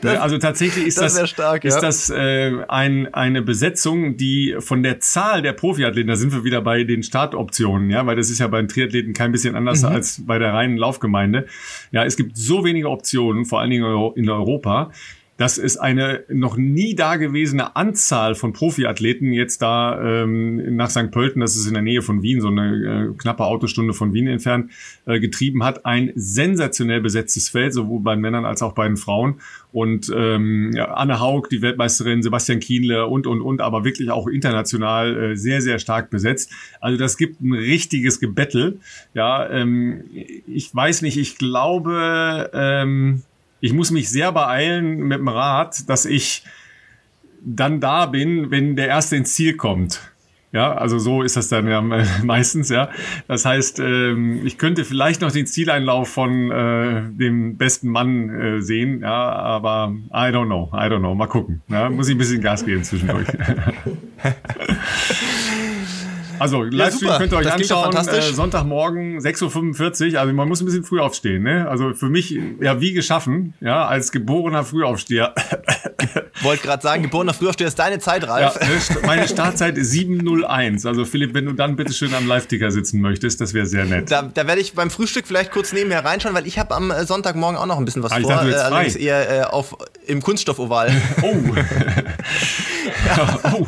Das, also tatsächlich ist das, das, stark, ist ja. das äh, ein, eine Besetzung, die von der Zahl der Profiathleten, da sind wir wieder bei den Startoptionen, ja, weil das ist ja bei den Triathleten kein bisschen anders mhm. als bei der reinen Laufgemeinde. Ja, es gibt so wenige Optionen, vor allen Dingen in Europa dass es eine noch nie dagewesene Anzahl von Profiathleten jetzt da ähm, nach St. Pölten, das ist in der Nähe von Wien, so eine äh, knappe Autostunde von Wien entfernt, äh, getrieben hat. Ein sensationell besetztes Feld, sowohl bei Männern als auch bei den Frauen. Und ähm, ja, Anne Haug, die Weltmeisterin, Sebastian Kienle und, und, und, aber wirklich auch international äh, sehr, sehr stark besetzt. Also das gibt ein richtiges Gebettel. Ja, ähm, ich weiß nicht, ich glaube... Ähm, ich muss mich sehr beeilen mit dem Rad, dass ich dann da bin, wenn der Erste ins Ziel kommt. Ja, also so ist das dann ja [LAUGHS] meistens, ja. Das heißt, ähm, ich könnte vielleicht noch den Zieleinlauf von äh, dem besten Mann äh, sehen, ja, aber I don't know, I don't know. Mal gucken. Ja, muss ich ein bisschen Gas geben zwischendurch. [LAUGHS] Also Livestream ja, könnt ihr euch das anschauen. Äh, Sonntagmorgen 6.45 Uhr. Also man muss ein bisschen früh aufstehen. Ne? Also für mich ja wie geschaffen, ja, als geborener Frühaufsteher. [LAUGHS] Wollte gerade sagen, geborener Frühaufsteher ist deine Zeit, Ralf. Ja, meine Startzeit ist 7.01. Also Philipp, wenn du dann bitte schön am Live-Ticker sitzen möchtest, das wäre sehr nett. Da, da werde ich beim Frühstück vielleicht kurz nebenher reinschauen, weil ich habe am äh, Sonntagmorgen auch noch ein bisschen was ah, vor. Dachte, äh, allerdings eher äh, auf, im Kunststoffoval. [LAUGHS] Oh. [LAUGHS] ja. oh.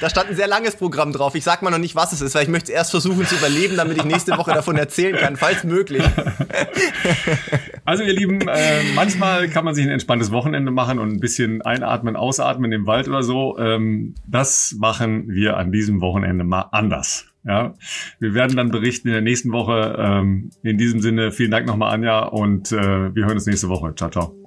Da stand ein sehr langes Programm drauf. Ich sag mal noch nicht, was es ist, weil ich möchte es erst versuchen zu überleben, damit ich nächste Woche davon erzählen kann, falls möglich. [LAUGHS] Also ihr Lieben, äh, manchmal kann man sich ein entspanntes Wochenende machen und ein bisschen einatmen, ausatmen im Wald oder so. Ähm, das machen wir an diesem Wochenende mal anders. Ja, wir werden dann berichten in der nächsten Woche. Ähm, in diesem Sinne, vielen Dank nochmal, Anja, und äh, wir hören uns nächste Woche. Ciao, ciao.